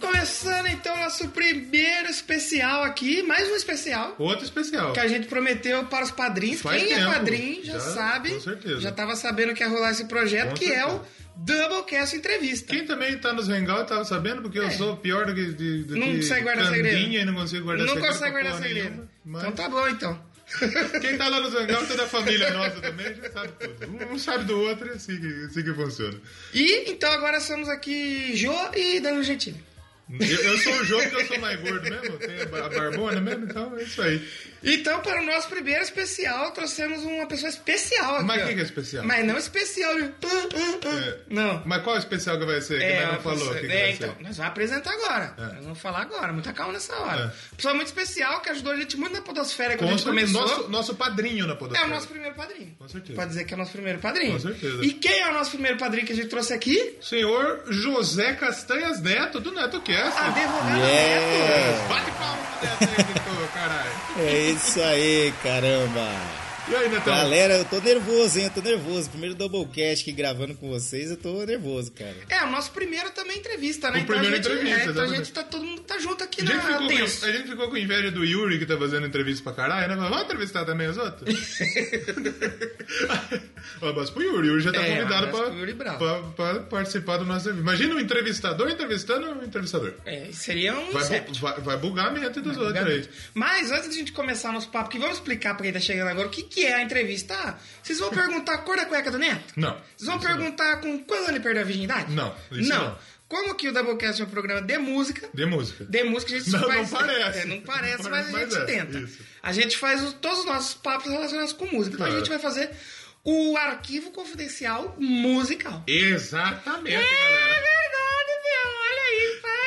Começando então nosso primeiro especial aqui, mais um especial. Outro especial. Que a gente prometeu para os padrinhos. Faz Quem é tempo. padrinho já, Já, sabe. com certeza. Já tava sabendo que ia rolar esse projeto, Com que é o certeza. Doublecast Entrevista. Quem também tá nos Hangout tava sabendo, porque eu sou pior do que, do É. Não que consegue guardar segredo. e não consigo guardar Não segredo. consegue pra guardar segredo. nenhuma, mas Então tá bom, então. Quem tá lá nos Hangout é da família nossa também, já sabe tudo. Um sabe do outro e assim que, assim que funciona. E então agora somos aqui Jô e Danilo Gentili. Eu, eu sou o jogo que eu sou mais gordo mesmo, tenho a a barbona mesmo, então é isso aí. Então, para o nosso primeiro especial, trouxemos uma pessoa especial aqui. Mas ó. o que que é especial? Mas não especial. de- ah. É. Não. Mas qual é o especial que vai ser? Que É, nós não falou pessoa- que, que é, vai então, ser. nós vamos apresentar agora. É. Nós vamos falar agora. Muita calma nessa hora. É. Pessoa muito especial que ajudou a gente muito na podosfera quando Com a gente começou. nosso, nosso padrinho na É Podosfera. o nosso primeiro padrinho. Com certeza. Pode dizer que é o nosso primeiro padrinho. Com certeza. E quem é o nosso primeiro padrinho que a gente trouxe aqui? Senhor José Castanhas Neto, do Neto Cast. Advogado Yeah. Neto. Bate palma pro Neto aí, editor, caralho. É isso aí, caramba. E aí, Netão? Galera, eu tô nervoso, hein? Eu tô nervoso. Primeiro Doublecast aqui gravando com vocês, eu tô nervoso, cara. É, o nosso primeiro também entrevista, né? O Então a primeiro gente, entrevista, é, então a gente tá todo mundo tá junto aqui A gente, na ficou com, a gente ficou com inveja do Yuri, que tá fazendo entrevista pra caralho, né? Vamos entrevistar também os outros? Um abraço pro Yuri. O Yuri já tá É, convidado pra, pra, pra participar do nosso. Imagina um entrevistador entrevistando um entrevistador. É, seria um Vai, bu- vai, vai bugar a mente dos outros aí. Mas antes de a gente começar nosso papo, que vamos explicar pra quem tá chegando agora o que, que é a entrevista. Ah, vocês vão perguntar a cor da cueca do Neto? Não. Vocês vão perguntar com quando ele perdeu a virgindade? Não, isso não. Como que o Doublecast é um programa de música, De música. de música a gente Não, faz... não parece. É, não parece, Não mas parece, a gente é, tenta. isso. A gente faz os- todos os nossos papos relacionados com música. Então a É. gente vai fazer o arquivo confidencial musical. Exatamente, É galera.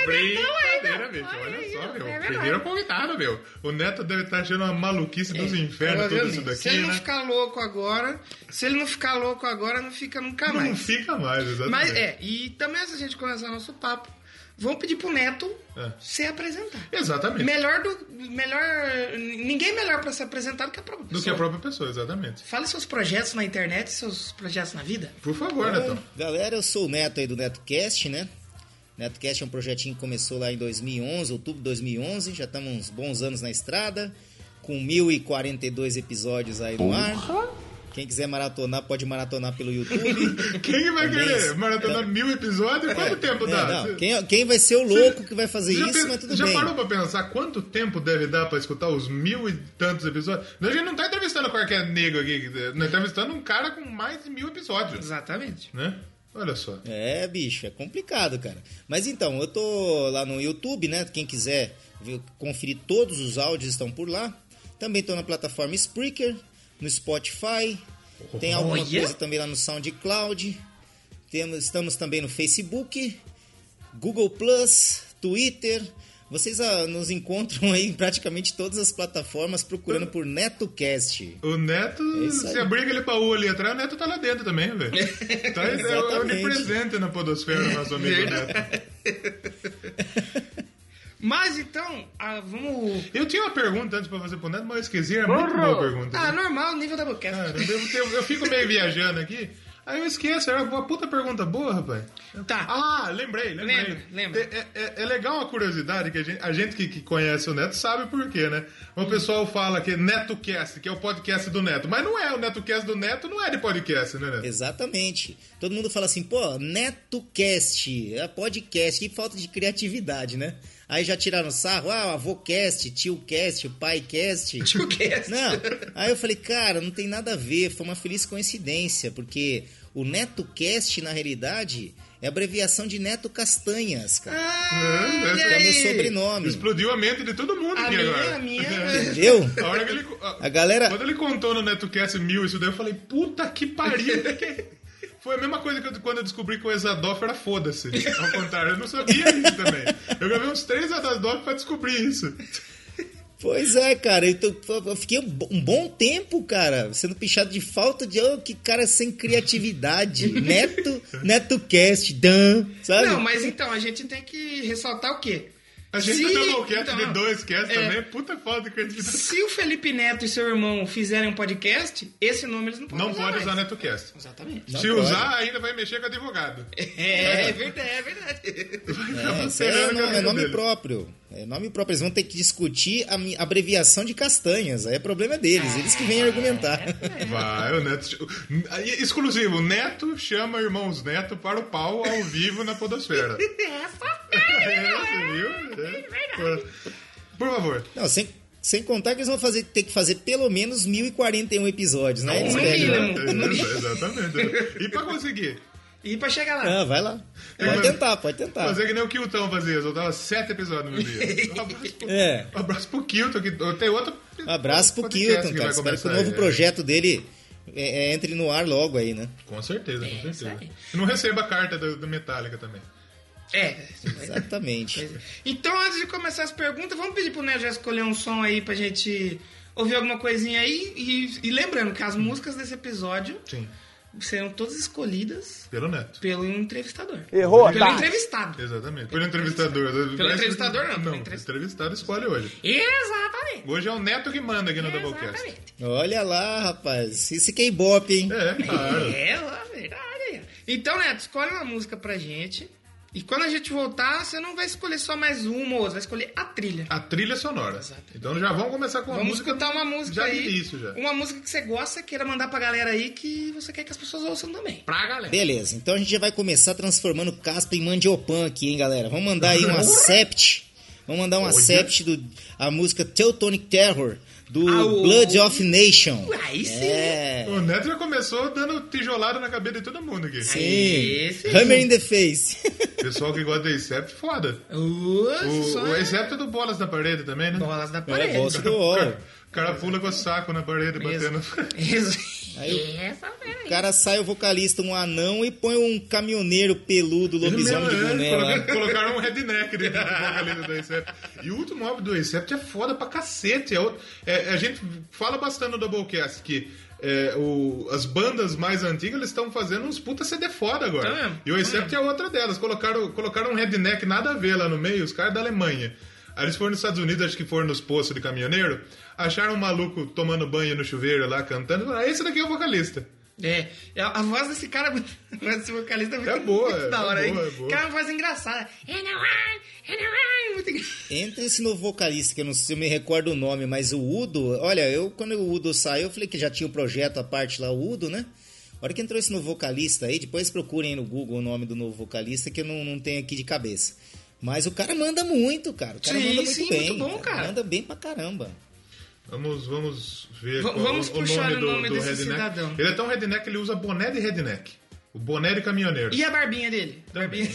Brincadeira, não. bicho. Olha aí, só, meu. é. Primeiro convidado, meu. O Neto deve estar achando uma maluquice dos infernos, tudo isso daqui, Se ele não né? ficar louco agora, se ele não ficar louco agora, não fica nunca Não mais. fica mais, exatamente. Mas é, e também antes da gente começar nosso papo, vamos pedir pro Neto É. se apresentar. Exatamente. Melhor do. Melhor. Ninguém melhor pra se apresentar do que a própria Do pessoa. que a própria pessoa, exatamente. Fale seus projetos na internet, seus projetos na vida. Por favor, Netão. Galera, eu sou o Neto aí do NetoCast, né? NetoCast é um projetinho que começou lá em 2011, outubro de 2011. Já estamos uns bons anos na estrada, com 1042 episódios aí no ar. Quem quiser maratonar, pode maratonar pelo YouTube. Quem vai Também- querer maratonar mil episódios? Quanto tempo É, dá? não, Você- quem, quem vai ser o louco que vai fazer você já isso, pen- mas tudo já bem. parou pra pensar quanto tempo deve dar pra escutar os mil e tantos episódios? A gente não tá entrevistando qualquer nego aqui, nós estamos entrevistando um cara com mais de mil episódios, Exatamente. né? Olha só. É, bicho, é complicado, cara. Mas então, eu tô lá no YouTube, né? Quem quiser ver- conferir todos os áudios estão por lá. Também tô na plataforma Spreaker, no Spotify. Tem alguma Olha! coisa também lá no SoundCloud. Temos, estamos também no Facebook, Google Plus, Twitter. Vocês ah, nos encontram aí em praticamente todas as plataformas procurando por NetoCast. O Neto, É se abrir aquele baú ali atrás, o Neto tá lá dentro também, velho. Tá, é onipresente na podosfera, nosso amigo Neto. Mas então, ah, vamos. Eu tinha uma pergunta antes pra fazer pro Neto, mas eu esqueci, era muito boa a pergunta. Ah, normal, nível da. Cara, eu, eu- eu fico meio viajando aqui, aí eu esqueço, era uma puta pergunta boa, rapaz. Tá. Ah, lembrei, lembrei. Lembra, lembra. É, é- é legal uma curiosidade que a gente, a gente que, que conhece o Neto sabe por quê, né? O pessoal fala que é NetoCast, que é o podcast do Neto, mas não é, o NetoCast do Neto não é de podcast, né, Neto? Exatamente. Todo mundo fala assim, pô, NetoCast, é podcast, que falta de criatividade, né? Aí já tiraram sarro, ah, avôcast, tiocast, paicast. Tiocast. Não. Aí eu falei, cara, não tem nada a ver, foi uma feliz coincidência, porque o NetoCast, na realidade, é abreviação de Neto Castanhas, cara. Ah, É, é o meu sobrenome. Explodiu a mente de todo mundo A aqui minha, agora. a minha. Entendeu? A hora que ele. A galera- Quando ele contou no NetoCast mil isso daí, eu falei, puta que pariu. Foi a mesma coisa que eu- quando eu descobri que o Exadoff era foda-se. Ao contrário, eu não sabia isso também. Eu gravei uns três Exadoff pra descobrir isso. Pois é, cara. Eu, tô- eu fiquei um um bom tempo, cara, sendo pichado de falta de. Oh, que cara sem criatividade. Neto, NetoCast, Dan, sabe? Não, mas então, a gente tem que ressaltar o quê? A gente Se- tem um cast então, de dois cast é. também, puta falta de criatividade. Se o Felipe Neto e seu irmão fizerem um podcast, esse nome eles não podem Não usar pode mais. usar NetoCast. Exatamente. Não Se pode. usar, ainda vai mexer com advogado. É, é verdade, é verdade. É, é, é nome próprio. É nome próprio. Eles vão ter que discutir a abreviação de castanhas. Aí é problema deles. Eles que vêm argumentar. Vai, o Neto. Exclusivo, Neto chama irmãos Neto para o pau ao vivo na Podosfera. É, você viu? É. Por favor. Não, sem, sem contar que eles vão fazer, ter que fazer pelo menos 1041 episódios, né? Eles pegam-. É, Exatamente. E pra conseguir? E pra chegar lá? Ah, vai lá. Pode tentar, pode tentar. Fazer que nem o Kilton fazia, soltava sete episódios no dia. Um abraço pro, É. um abraço pro Kilton, que tem outro. Um abraço pro Kilton, cara. Espero que o novo aí, projeto dele é, é, entre no ar logo aí, né? Com certeza, com certeza. aí. E não receba a carta do, do Metallica também. É. Exatamente. Então, antes de começar as perguntas, vamos pedir pro Neto já escolher um som aí pra gente ouvir alguma coisinha aí. E, e lembrando que as músicas desse episódio Sim. Serão todas escolhidas Pelo Neto. pelo entrevistador. Errou, Pelo tá? entrevistado. Exatamente. Pelo entrevistador. Pelo entrevistador, não, pelo Não, entrevistador. entrevistado escolhe hoje. Exatamente. Hoje é o Neto que manda aqui no Doublecast. Exatamente. Olha lá, rapaz. Esse que é ibope, hein? É, claro. É, lá, verdade. Então, Neto, escolhe uma música pra gente. E quando a gente voltar, você não vai escolher só mais uma ou outra, vai escolher a trilha. A trilha sonora. Exato. Então já vamos começar com a Vamos música. escutar uma música já aí. início já. Uma música que você gosta, queira mandar pra galera aí que você quer que as pessoas ouçam também. Pra galera. Beleza, então a gente já vai começar transformando caspa em mandiopan aqui, hein, galera? Vamos mandar aí um acept. Vamos mandar um Olha. acept do a música Teutonic Terror do Ah, o- Blood of Nation. Aí sim. É. O Neto já começou dando tijolada na cabeça de todo mundo aqui. Sim. Aí sim. Hammer in the face. Pessoal que gosta de Acept, foda. Nossa, O, o é Acept é do Bolas na Parede também, né? bolas da É, parede. bolsa do O UOL. cara, o cara pula com o saco na parede, batendo. Isso. Aí Essa fera O aí. cara sai o vocalista, um anão, e põe um caminhoneiro peludo, lobisomem de boné é, lá. colocaram, um redneck dentro do vocalista do Acept. E o último álbum do Acept é foda pra cacete. É, outro- é, a gente fala bastante no Doublecast que é, o- as bandas mais antigas eles estão fazendo uns puta CD foda agora. Tá mesmo? E o Acept é outra delas. Colocaram, colocaram um redneck nada a ver lá no meio, os caras da Alemanha. Aí eles foram nos Estados Unidos, acho que foram nos poços de caminhoneiro, acharam um maluco tomando banho no chuveiro lá, cantando, e falaram, "Ah, esse daqui é o vocalista. É, a a voz desse cara, a voz desse vocalista é muito, É boa, muito da é hora, boa, hein? é boa. O cara é uma voz engraçada. É é, é é. Entra esse novo vocalista, que eu não sei se eu me recordo o nome, mas o Udo, olha, eu quando o Udo saiu, eu falei que já tinha o projeto, a parte lá, o Udo, né? A hora que entrou esse novo vocalista aí, depois procurem aí no Google o nome do novo vocalista, que eu não, não tenho aqui de cabeça. Mas o cara manda muito, cara. O cara Sim, manda muito sim, bem. muito bom, cara. Manda bem pra caramba. Vamos, vamos ver V- qual vamos o, puxar nome o do, nome do desse redneck. cidadão. Ele é tão redneck que ele usa boné de redneck. O boné de caminhoneiro. E a barbinha dele? Barbinha.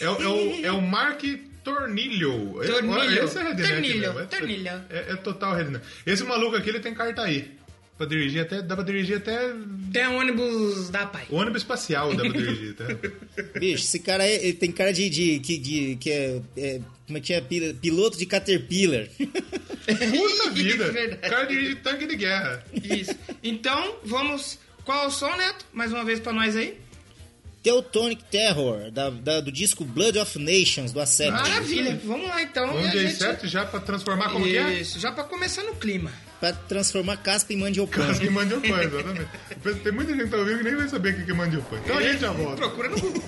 É, o- é o, é o Mark Tornilho. Tornilho. Esse é redneck Tornilho, mesmo. É, tornilho. É, é total redneck. Esse maluco aqui, ele tem carta aí. Pra dirigir até... Dá pra dirigir até... Tem ônibus da pai. Ônibus espacial dá pra dirigir, tá? Bicho, esse cara é- ele tem cara de, de, que, de, que é, é- Como é que é? Pil- Piloto de Caterpillar. Puta vida. Verdade. O cara dirige tanque de guerra. Isso. Então, vamos... Qual é o som, Neto? Mais uma vez pra nós aí. Teutonic Terror, da, da- do disco Blood of Nations, do Acept. Maravilha. Vamos lá, então. Vamos de gente- A7 já pra transformar como que é? Isso, já pra começar no clima. Pra transformar caspa em mandiopan. As que mandiopan, exatamente. Tem muita gente que tá ouvindo que nem vai saber o que que é mandiopan. Então a gente já volta. Procura no Google.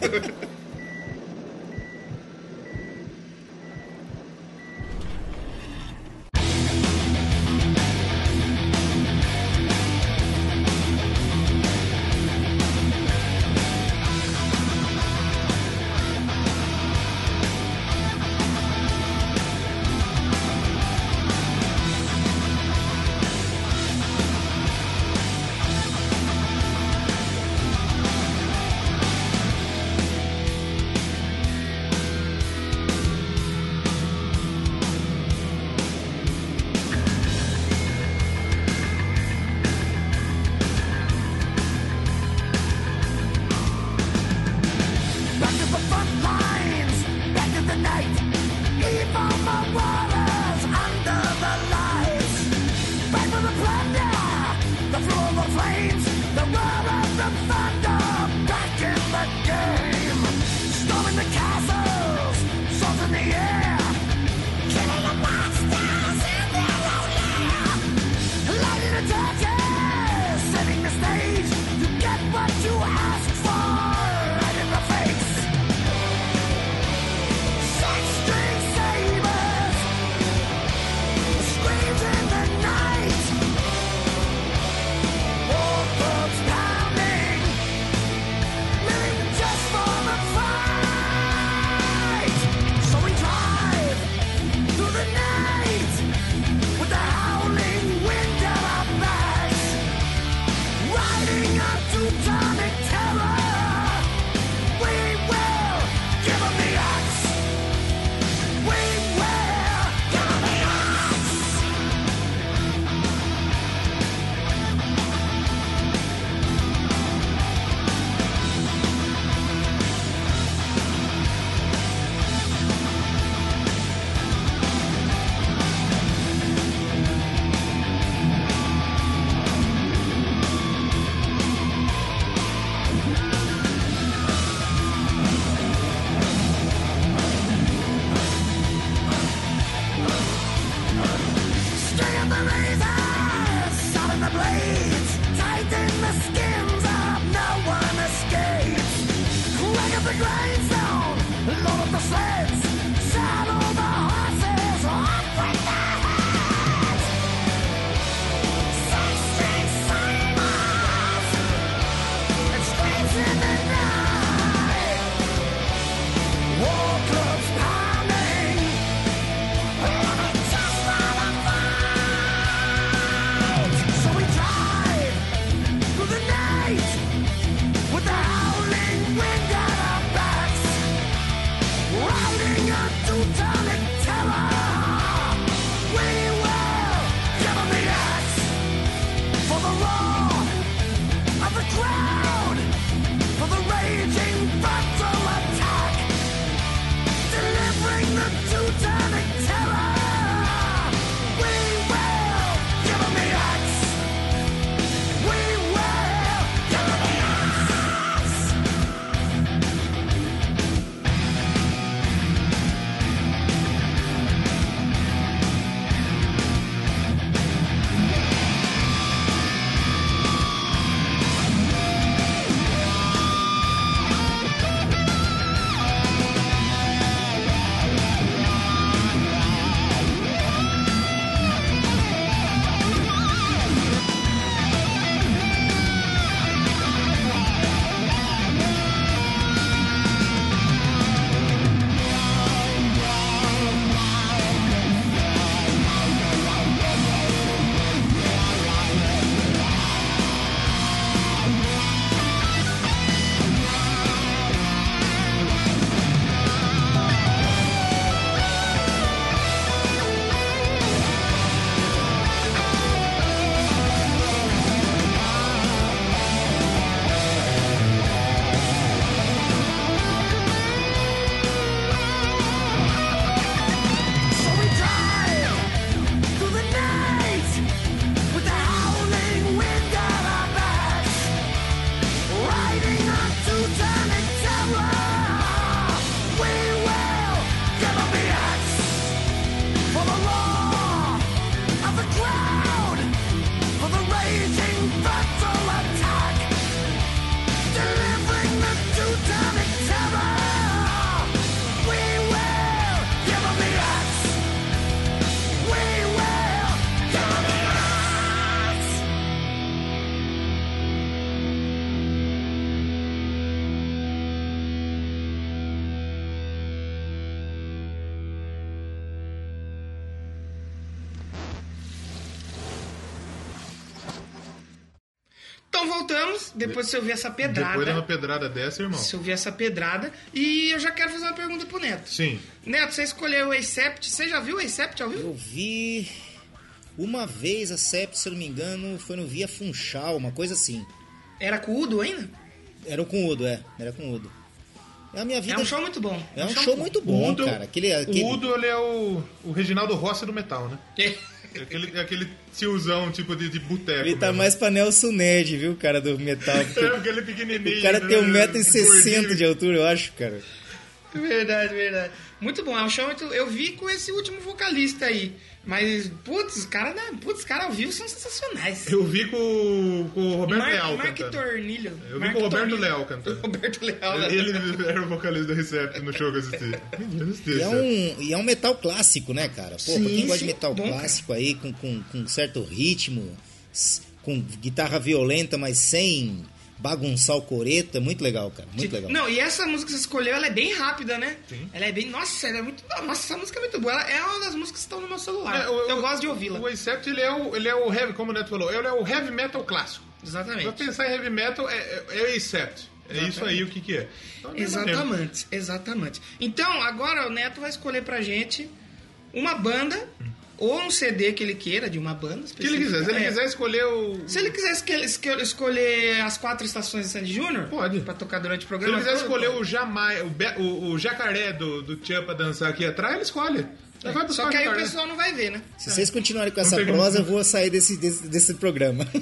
Depois de você ouvir essa pedrada. Depois de uma pedrada dessa, irmão. Se eu ouvir essa pedrada. E eu já quero fazer uma pergunta pro Neto. Sim. Neto, você escolheu o Acept. Você já viu o Acept ao vivo? Eu vi uma vez a Sept, se eu não me engano, foi no Via Funchal, uma coisa assim. Era com o Udo ainda? Era com o Udo, é. Era com o Udo. A minha vida É um show muito bom. é um show muito bom, Udo, cara. Aquele, aquele... O Udo, ele é o, o Reginaldo Rossi do metal, né? É aquele, é aquele tiozão, tipo, de, de boteco. Ele tá mesmo. mais pra Nelson Ned, viu, cara, do metal. É aquele pequenininho. O cara tem né? 1,60m Gordinho. de altura, eu acho, cara. Verdade, verdade. Muito bom, é um show muito. Eu vi com esse último vocalista aí. Mas, putz, os caras putz, os caras ao vivo são sensacionais. Eu vi com, com o Roberto Mark, Leal Mark cantando. Tornilho. Eu vi Mark com o Roberto Tornilho. Leal cantando. Roberto Leal. né? Ele era o vocalista do Recept no show que eu assisti. Eu assisti, E é, um, e é um metal clássico, né, cara? Pô, Sim, pra quem gosta de metal bom, clássico aí, com, com, com certo ritmo, com guitarra violenta, mas sem bagunçar o coreto, é muito legal, cara. Muito legal. Não, e essa música que você escolheu, ela é bem rápida, né? Sim. Ela é bem. Nossa, ela é muito. Nossa, essa música é muito boa. Ela é uma das músicas que estão no meu celular. É, o- eu o- gosto de ouvi-la. O Acept, ele é o, ele é o heavy, como o Neto falou, ele é o heavy metal clássico. Pra Exatamente. pensar em heavy metal, é, é, é o Acept. É isso aí o que que é. Então, é. Exatamente, exatamente. Então, agora o Neto vai escolher pra gente uma banda ou um CD que ele queira de uma banda. Que ele quiser. Se ele É. quiser escolher o... Se ele quiser escolher as quatro estações de Sandy Júnior, Pode. Pra tocar durante o Se programa. ele quiser todo, escolher o, jamai, o, be- o, o jacaré do, do Tchan pra dançar aqui atrás, ele escolhe. Buscar Só que aí o pessoal não vai ver, né? Se vocês continuarem com essa como- prosa, eu vou sair desse, desse, desse programa.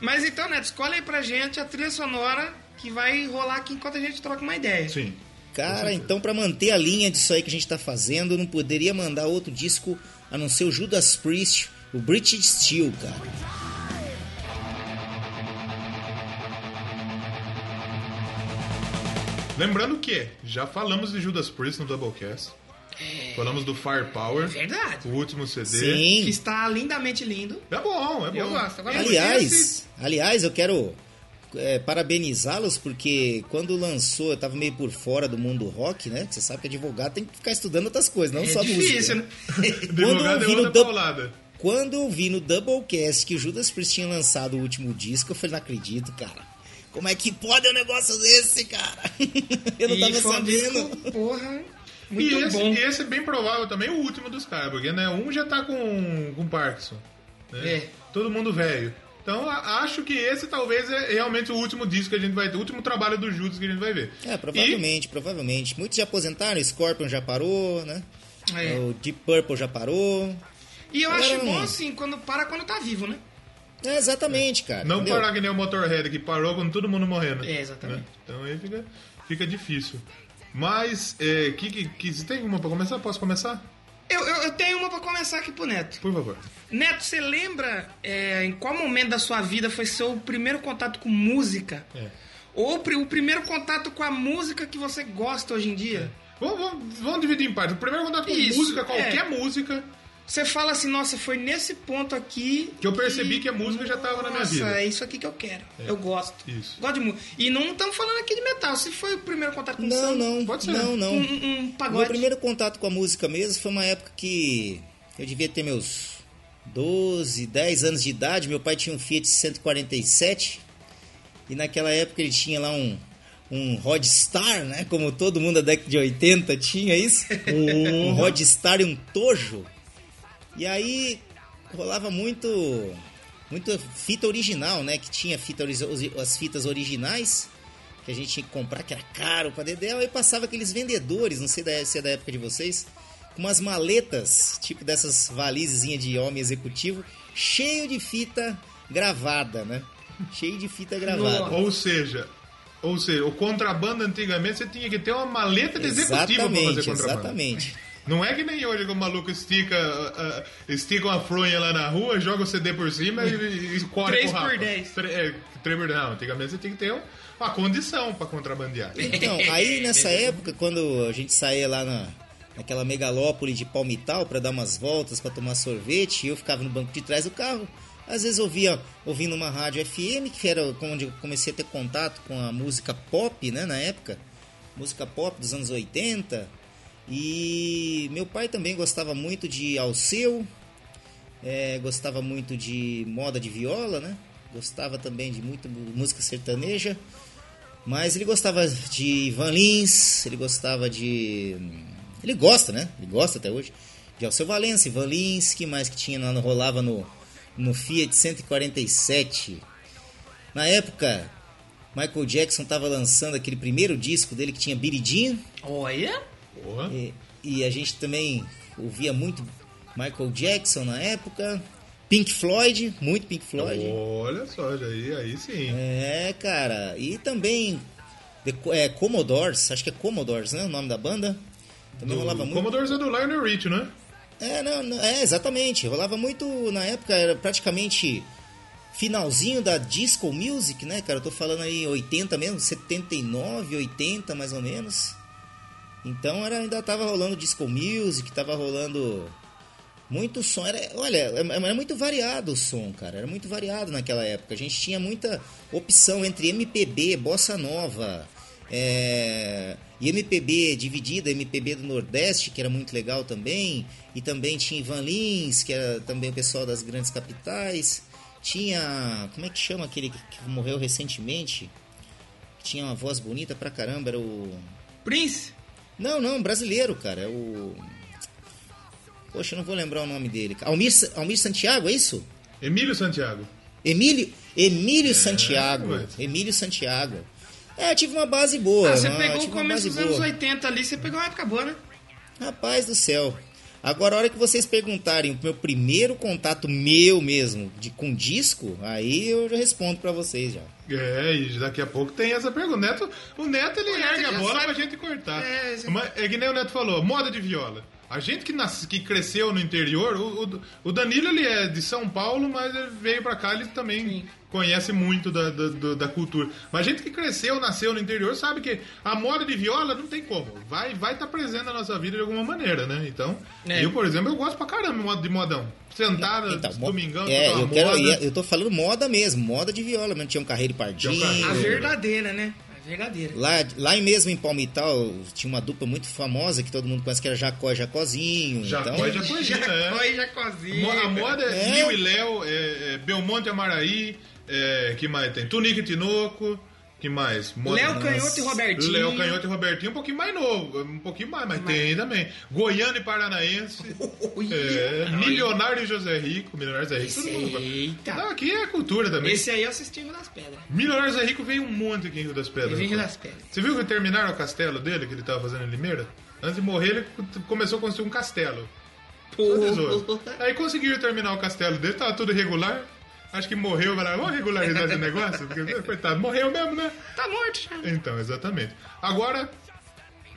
Mas então, Neto, escolhe aí pra gente a trilha sonora que vai rolar aqui enquanto a gente troca uma ideia. Sim. Cara, então pra manter a linha disso aí que a gente tá fazendo, eu não poderia mandar outro disco a não ser o Judas Priest, o British Steel, cara. Lembrando que já falamos de Judas Priest no Doublecast. Falamos do Firepower, Verdade. o último CD. Que Sim. está lindamente lindo. É bom, é bom. Eu gosto. Agora Aliás, aliás, eu quero é, parabenizá-los porque quando lançou, eu tava meio por fora do mundo rock, né? Você sabe que advogado tem que ficar estudando outras coisas, não é só difícil, música. né? Advogado é vi no outra Dub-. Quando eu vi no Doublecast que o Judas Priest tinha lançado o último disco, eu falei, não acredito, cara. Como é que pode um negócio desse, cara? Eu não E tava sabendo. disco, porra, E muito esse, bom. e esse é bem provável também o último dos caras, porque né, um já tá com, com Parkinson. né? É. Todo mundo velho. Então acho que esse talvez é realmente o último disco que a gente vai ter, o último trabalho do Judas que a gente vai ver. É, provavelmente, provavelmente. Muitos já aposentaram, o Scorpion já parou, né? É. O Deep Purple já parou. E eu Agora acho não. bom assim, quando para quando tá vivo, né? É, exatamente, cara. Não entendeu? parar que nem o Motorhead, que parou com todo mundo morrendo. É, exatamente. Né? Então aí fica, fica difícil. Mas, é, que, que, que, você tem uma pra começar? Posso começar? Eu, eu, eu tenho uma pra começar aqui pro Neto. Por favor. Neto, você lembra é, em qual momento da sua vida foi seu primeiro contato com música? É. Ou o primeiro contato com a música que você gosta hoje em dia? Vamos, vamos, vamos dividir em partes. O primeiro contato com Isso, música, qualquer é. música, Você fala assim, nossa, foi nesse ponto aqui Que eu percebi que a música já tava na minha vida. Nossa, é isso aqui que eu quero. Eu gosto. Isso. Gosto de música. E não estamos falando aqui de metal. Se foi o primeiro contato com Não, samba, não, Pode ser. não, não. Um, um, O pagode. meu primeiro contato com a música mesmo foi uma época que eu devia ter meus 12, 10 anos de idade. Meu pai tinha um Fiat 147 e naquela época ele tinha lá um, um Rodstar, né? Como todo mundo da década de 80 tinha isso. um Rodstar e um Tojo. E aí rolava muito muita fita original, né? Que tinha fita, as fitas originais que a gente tinha que comprar, que era caro pra Dedéu, aí passava aqueles vendedores, não sei da- se é da época de vocês, com umas maletas, tipo dessas valisezinhas de homem executivo, cheio de fita gravada, né? Cheio de fita gravada. Ou seja, ou seja, o contrabando antigamente você tinha que ter uma maleta de executivo pra fazer Exatamente, contrabando. exatamente. Não é que nem hoje que o maluco estica, ah, ah, estica uma fronha lá na rua, joga o CD por cima e, e corre Três pro rapa. por dez. Tre- é, três por dez. Não, antigamente você tinha que ter um- uma condição pra contrabandear. Então, aí nessa época, quando a gente saía lá na, naquela megalópole de Palmital pra dar umas voltas, pra tomar sorvete, eu ficava no banco de trás do carro. Às vezes ouvia ouvindo uma rádio FM, que era onde eu comecei a ter contato com a música pop, né, na época. Música pop dos anos 80. E meu pai também gostava muito de Alceu, É, gostava muito de moda de viola, né? Gostava também de muita música sertaneja. Mas ele gostava de Ivan Lins, ele gostava de. Ele gosta, né? Ele gosta até hoje. De Alceu Valença, Ivan Lins, que mais que tinha, no, rolava no, no Fiat 147. Na época, Michael Jackson estava lançando aquele primeiro disco dele que tinha Billie Jean. Olha! Porra. E, e a gente também ouvia muito Michael Jackson na época. Pink Floyd, muito Pink Floyd. Olha só, aí, aí sim. É, cara. E também The, é, Commodores, acho que é Commodores, né? O nome da banda. Também Do rolava muito. Commodores é do Lionel Rich, né? É, não, não- é, exatamente. Rolava muito na época, era praticamente finalzinho da disco music, né, cara? Eu tô falando aí 80 mesmo, 79, 80 mais ou menos. Então era, ainda tava rolando disco music, tava rolando muito som. Era, olha, era muito variado o som, cara. Era muito variado naquela época. A gente tinha muita opção entre MPB, bossa nova, é, e MPB dividida, MPB do Nordeste, que era muito legal também. E também tinha Ivan Lins, que era também o pessoal das grandes capitais. Tinha. Como é que chama aquele que morreu recentemente? Tinha uma voz bonita pra caramba, era o. Prince? Não, não, brasileiro, cara. É o. Poxa, eu não vou lembrar o nome dele. Almir, Almir Santiago, é isso? Emílio Santiago. Emílio, Emílio Santiago. mas- Emílio Santiago. É, eu tive uma base boa. Ah, você uma- pegou o começo dos anos boa. 80 ali, você pegou uma época boa, né? Rapaz do céu. Agora, a hora que vocês perguntarem o meu primeiro contato meu mesmo de, com disco, aí eu já respondo pra vocês já. É, e daqui a pouco tem essa pergunta. O Neto, o Neto ele O Neto ergue a bola sabe. pra gente cortar. É, Mas, é que nem o Neto falou, moda de viola. A gente que, nasce, que cresceu no interior, o, o- Danilo ele é de São Paulo, mas ele veio pra cá, ele também Sim. conhece muito da, da, da cultura. Mas a gente que cresceu, nasceu no interior, sabe que a moda de viola não tem como. Vai vai estar presente na nossa vida de alguma maneira, né? Então, É. eu, por exemplo, eu gosto pra caramba de moda de modão. Sentada, Então, domingão, é, eu, quero, moda. eu tô falando moda mesmo, moda de viola, mesmo. Tinha um carreiro pardinho. A verdadeira, né? A verdadeira. Lá, lá mesmo em Palmital tinha uma dupla muito famosa que todo mundo conhece que era Jacó e Jacozinho. Jacó então, e Jacozinho, é. Jacó e Jacozinho. Mo- A moda é, É. E Léo, é, é Belmonte e Amaraí, é, que mais tem? Tunique e Tinoco, que mais? Léo Canhoto e Robertinho. Léo Canhoto e Robertinho, um pouquinho mais novo, um pouquinho mais, mas tem também. Goiano e Paranaense, é, Milionário e José Rico, Milionário José Rico, todo mundo gosta. Eita. Não, aqui é cultura também. Esse aí é o Cistinho das Pedras. Milionário e José Rico veio um monte aqui em Rio das Pedras. Rapaz. das Pedras. Você viu que terminaram o castelo dele, que ele tava fazendo em Limeira? Antes de morrer, ele começou a construir um castelo. Tesouro. Aí conseguiram terminar o castelo dele, tava tudo irregular. Acho que morreu, falaram, vamos regularizar esse negócio? Porque, coitado, morreu mesmo, né? Tá morto já. Então, exatamente. Agora,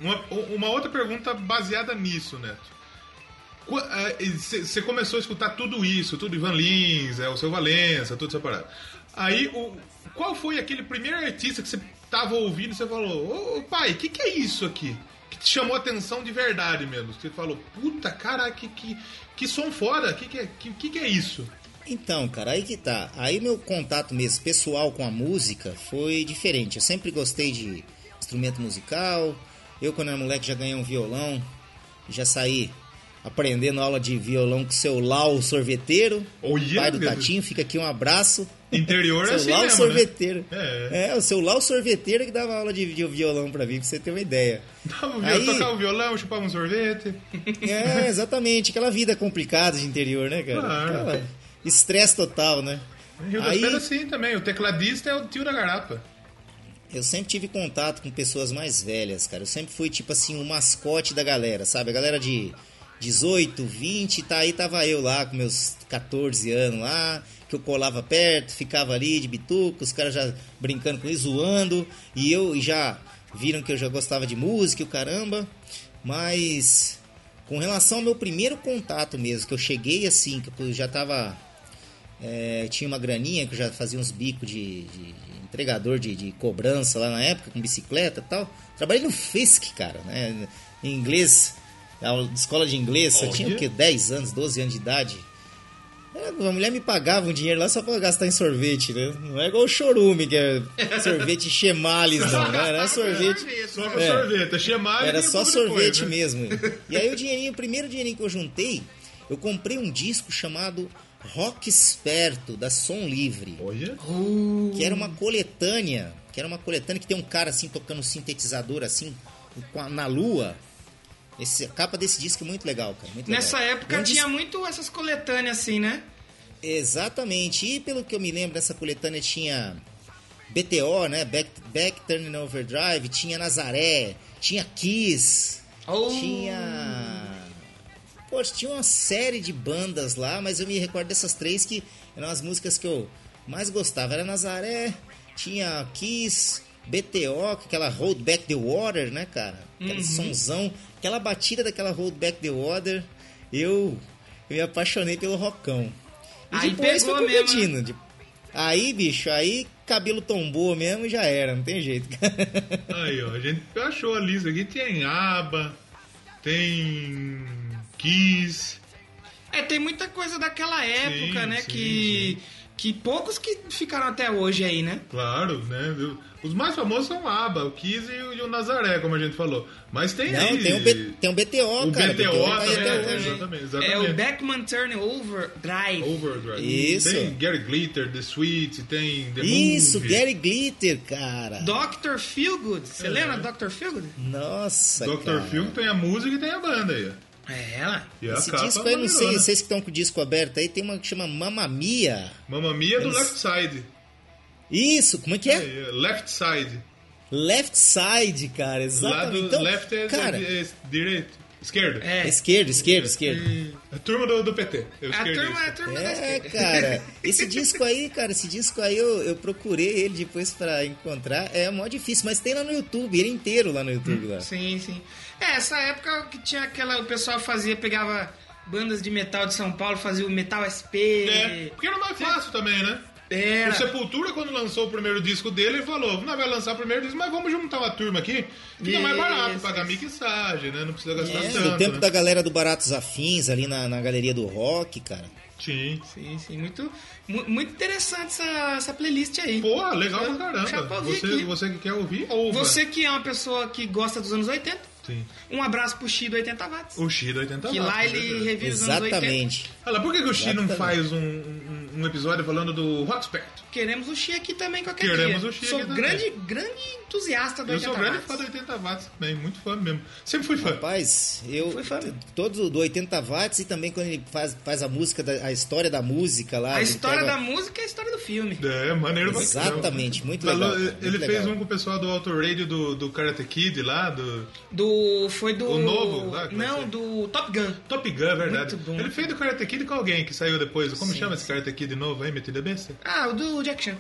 uma, uma outra pergunta baseada nisso, Neto. Você começou a escutar tudo isso, tudo Ivan Lins, é, o seu Valença, tudo essa parada. Aí, o, qual foi aquele primeiro artista que você tava ouvindo e você falou, ô, pai, o que, que é isso aqui? Que te chamou a atenção de verdade mesmo? Você falou, puta, cara, que, que, que som foda, que que, é- que, que é isso? Então, cara, aí que tá. Aí meu contato mesmo pessoal com a música foi diferente. Eu sempre gostei de instrumento musical. Eu, quando era moleque, já ganhei um violão. Já saí aprendendo aula de violão com o seu Lau sorveteiro. Olha, pai do Tatinho, fica aqui um abraço. Interior é seu assim Lau mesmo, sorveteiro. né? É. o seu Lau sorveteiro que dava aula de, violão pra mim, pra você ter uma ideia. Dava um Aí- tocava o violão, chupava um sorvete. É, exatamente. Aquela vida complicada de interior, né, cara? Claro. Aquela Estresse total, né? Rio das Aí- Pedras sim também, o tecladista é o tio da garapa. Eu sempre tive contato com pessoas mais velhas, cara. Eu sempre fui, tipo assim, o mascote da galera, sabe? A galera de 18, 20, tá aí tava eu lá com meus 14 anos lá, que eu colava perto, ficava ali de bituca, os caras já brincando com isso, zoando, e eu já viram que eu já gostava de música e o caramba, mas com relação ao meu primeiro contato mesmo, que eu cheguei assim, que eu já tava é, tinha uma graninha que eu já fazia uns bicos de, de- de entregador de, de cobrança lá na época, com bicicleta e tal. Trabalhei no FISC, cara, né? Em inglês, escola de inglês, eu tinha o quê? 10 anos, 12 anos de idade. É, a mulher me pagava um dinheiro lá só pra gastar em sorvete, né? Não é igual o chorume, que é sorvete chemales, não, né? Era sorvete. Só com É. sorvete, achei mais Era só sorvete depois, né? mesmo. E aí o dinheirinho, o primeiro dinheirinho que eu juntei, Eu comprei um disco chamado Rock Esperto, da Som Livre. Olha. Que era uma coletânea. Que era uma coletânea que tem um cara assim tocando sintetizador assim na lua. Esse, a capa desse disco é muito legal, cara. Muito Nessa legal. época um tinha disco- muito essas coletâneas assim, né? Exatamente. E pelo que eu me lembro, essa coletânea tinha BTO, né? Back, Back Turning Overdrive, tinha Nazaré, tinha Kiss, Oh. tinha. Poxa, tinha uma série de bandas lá, mas eu me recordo dessas três que eram as músicas que eu mais gostava. Era Nazaré, tinha Kiss, BTO, com aquela Hold Back the Water, né, cara? Aquele sonzão, aquela batida daquela Hold Back the Water. Eu, eu me apaixonei pelo rockão. E Aí depois pegou foi mesmo, né? Aí, bicho, aí cabelo tombou mesmo e já era, não tem jeito. Aí, ó, a gente achou a lista aqui. Tem ABBA, tem Kiss. É, tem muita coisa daquela época, Sim, né? sim, que, que poucos que ficaram até hoje aí, né? Claro, né? Os mais famosos são o ABBA, o Kiss e o, e o Nazaré, como a gente falou. Mas tem Não, aí... tem um, B- tem um BTO, O cara. BTO tá aí também, até é, hoje. exatamente, exatamente. É o Beckman Turn Over Drive. Overdrive. Isso. Tem Gary Glitter, The Sweet, tem The Isso, Movie. Gary Glitter, cara. Dr. Feelgood. Você É. lembra do Dr. Feelgood? Nossa, Dr. cara. Phil tem a música e tem a banda aí. É, ela. E Esse disco aí, não sei, vocês que estão com o disco aberto aí, tem uma que chama Mamma Mia. Mamma Mia do Left Side. Isso, como é que é? É, Left Side. Left Side, cara, exatamente. do Então, left é, cara, é, é direito. Esquerdo. É. esquerdo, esquerdo, esquerdo. A turma do, do PT. É o A turma, a turma É, cara, esse disco aí, cara, esse disco aí eu, eu procurei ele depois pra encontrar. É mó difícil, mas tem lá no YouTube, ele inteiro lá no YouTube. Lá. Sim, sim. É, essa época que tinha aquela. O pessoal fazia, pegava bandas de metal de São Paulo, fazia o Metal SP. É, porque era mais fácil também, né? Era. O Sepultura, quando lançou o primeiro disco dele, ele falou: não vai lançar o primeiro disco, mas vamos juntar uma turma aqui. Fica mais barato, Isso, pagar mixagem, né? Não precisa gastar É, tanto. do tempo né? da galera do Baratos Afins, ali na, na galeria do rock, cara. Sim. Sim, sim. Muito, mu- muito interessante essa, essa playlist aí. Porra, legal pra caramba. Você, aqui. você que quer ouvir, ouva. Você que é uma pessoa que gosta dos anos 80, Sim. um abraço pro Chi do 80 watts. O Xi do 80 Que watts, lá é ele revisa os anos 80. Exatamente. Olha por que, que o Xi não Exatamente. faz um, um, um episódio falando do Rockspert? Queremos o Chi aqui também qualquer Queremos dia. o Chi Sou aqui grande, grande entusiasta do Eu 80 sou grande watts. fã do 80 watts também, muito fã mesmo. Sempre fui fã. Rapaz, eu Foi fã. todo do 80 watts e também quando ele faz, faz a música, da- a história da música lá. A ele história pega- da música é a história do filme. É, maneiro. Exatamente, muito Falou- legal. cara, Ele muito fez legal. um com o pessoal do Auto Radio do, do Karate Kid lá, do Do. Foi do. O novo, lá, é Não, é? do Top Gun. Top Gun, é verdade. Muito bom. Ele fez do Karate Kid com alguém que saiu depois. Como Sim, chama esse Karate Kid novo aí, metido a besta? Ah, o do Jack Chan.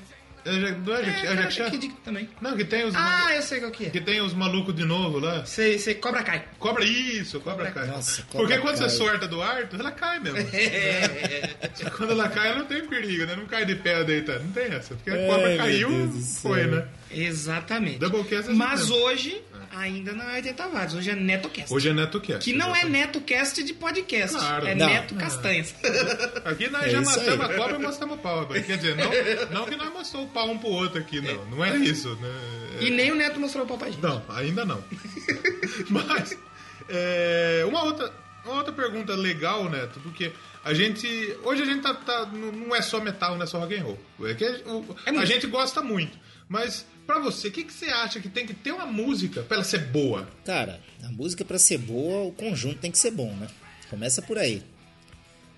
É, Ja- não é, Jack- é Jack? Kid também. Não, que tem os, Ah, eu sei qual que é. que tem os malucos de novo lá. Sei, sei, Cobra Kai. Cobra isso, cobra Cobra cai. Nossa, cobra Porque quando cai. você sorta do ar, ela cai mesmo. É. quando ela cai, ela não tem perigo, né? Não cai de pé deitado. Não tem essa. Porque a cobra meu caiu, foi, né? Exatamente. É Mas assim mesmo. hoje ainda não é 80 watts, hoje é NetoCast. Hoje é NetoCast. Que não é exatamente. NetoCast de podcast, Claro. é Não. Neto Castanhas. Aqui nós É já isso aí. matamos a cobra e mostramos o pau. Quer dizer, não, não que nós mostramos o pau um pro outro aqui, não. Não é isso, né? e nem o Neto mostrou o pau pra gente. Não, ainda não. Mas, é, uma, outra, uma outra pergunta legal, Neto, porque a gente. Hoje a gente tá. tá- não é só metal, não é só rock and roll. É que a, o- É a música. gente gosta muito. Mas, pra você, o que, que você acha que tem que ter uma música pra ela ser boa? Cara, a música pra ser boa, o conjunto tem que ser bom, né? Começa por aí.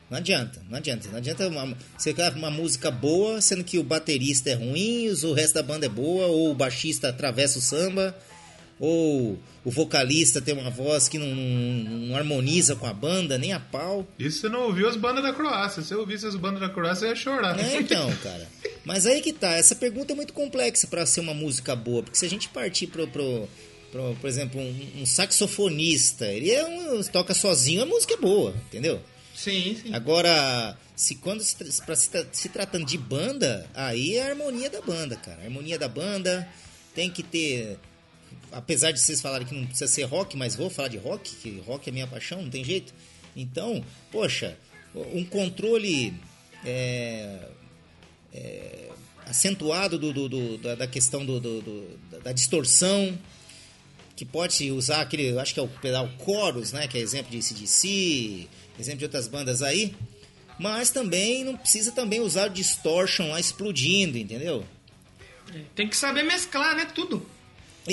Não adianta, não adianta. Não adianta uma, você quer uma música boa, sendo que o baterista é ruim, o resto da banda é boa, ou o baixista atravessa o samba, ou o vocalista tem uma voz que não, não- não harmoniza com a banda, nem a pau. Isso você não ouviu as bandas da Croácia. Se você ouvisse as bandas da Croácia, você ia chorar. É, então, cara. Mas aí que tá, essa pergunta é muito complexa pra ser uma música boa, porque se a gente partir pro, pro, pro- por exemplo, um, um saxofonista, ele é um, toca sozinho, a música é boa, entendeu? Sim, sim. Agora, se quando se, pra se, se tratando de banda, aí é a harmonia da banda, cara. A harmonia da banda tem que ter. Apesar de vocês falarem que não precisa ser rock, mas vou falar de rock, que rock é minha paixão, não tem jeito. Então, poxa, um controle é, é, acentuado do, do- do- da, da questão da- distorção, que pode usar aquele, acho que é o pedal Chorus, né? Que é exemplo de CDC, exemplo de outras bandas aí. Mas também não precisa também usar o distortion lá explodindo, entendeu? Tem que saber mesclar, né? Tudo.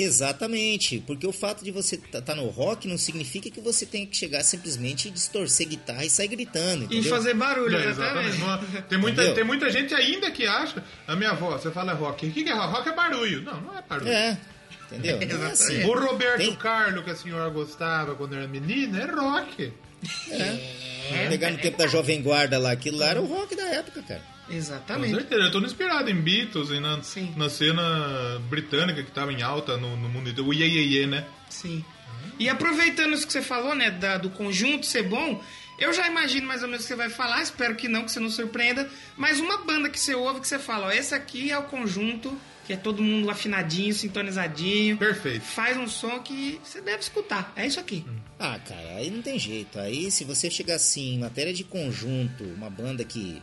Exatamente, porque o fato de você estar tá, tá no rock não significa que você tenha que chegar simplesmente e distorcer guitarra e sair gritando, entendeu? E fazer barulho, É, exatamente. Não, tem, muita, Entendeu? tem muita gente ainda que acha. A minha avó, você fala rock. O que é rock? Rock é barulho. Não, não é barulho. É, entendeu? Não é assim. O Roberto Tem- Carlos, que a senhora gostava quando era menina, é rock. É. Pegar no tempo da Jovem Guarda lá, aquilo lá era o rock da época, cara. Com Exatamente. certeza. Eu tô inspirado em Beatles e na, Sim. na cena britânica que tava em alta no, no mundo inteiro. O Iê, Iê, Iê, né? Sim. E aproveitando isso que você falou, né, da- do conjunto ser bom, eu já imagino mais ou menos o que você vai falar, espero que não, que você não surpreenda, mas uma banda que você ouve que você fala, ó, esse aqui é o conjunto, que é todo mundo afinadinho, sintonizadinho. Perfeito. Faz um som que você deve escutar. É isso aqui. Ah, cara, aí não tem jeito. Aí se você chegar assim, em matéria de conjunto, uma banda que,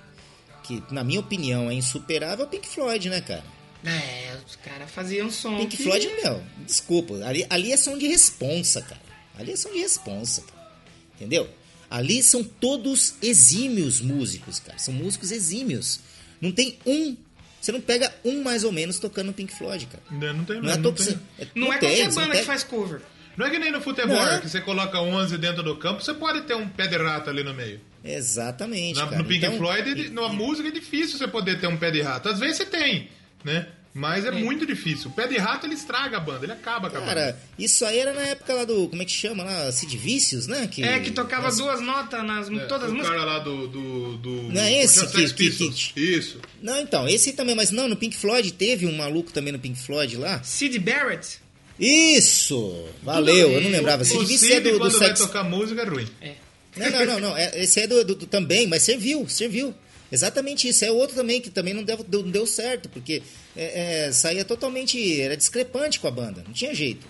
que na minha opinião, é insuperável, é o Pink Floyd, né, cara? É, os caras faziam som. Pink que- Floyd, meu, desculpa, ali, ali é som de responsa, cara. Ali é som de responsa, cara. Entendeu? Ali são todos exímios músicos, cara. São músicos exímios. Não tem um. Você não pega um mais ou menos tocando Pink Floyd, cara. Não, não tem Não é, não todo, tem. você- Não, é tem, qualquer não banda que faz cover. Não é que nem no futebol, Não. que você coloca 11 dentro do campo, você pode ter um pé de rato ali no meio. Exatamente, Na- cara. no Pink Então, Floyd, ele- na música é difícil você poder ter um pé de rato. Às vezes você tem, né? Mas é, muito difícil. O pé de rato ele estraga a banda, ele acaba com a banda. Cara, isso aí era na época lá do. Como é que chama lá? Sid Vicious, né? Que, É, que tocava As- duas notas nas É, todas as o músicas. cara lá do. do, do Não é esse que- que- Pistols. Isso. Não, então, esse também, mas não, no Pink Floyd teve um maluco também no Pink Floyd lá. Sid Barrett. Isso! Valeu, eu não lembrava. Cid, Vicious é do, do quando vai Sex. tocar música, é ruim. É. Não, não, não, não. é- esse é do, do- do- também, mas serviu, serviu. Exatamente isso. É outro também que também não deu, não deu certo, porque é, é, saía totalmente. Era discrepante com a banda, não tinha jeito.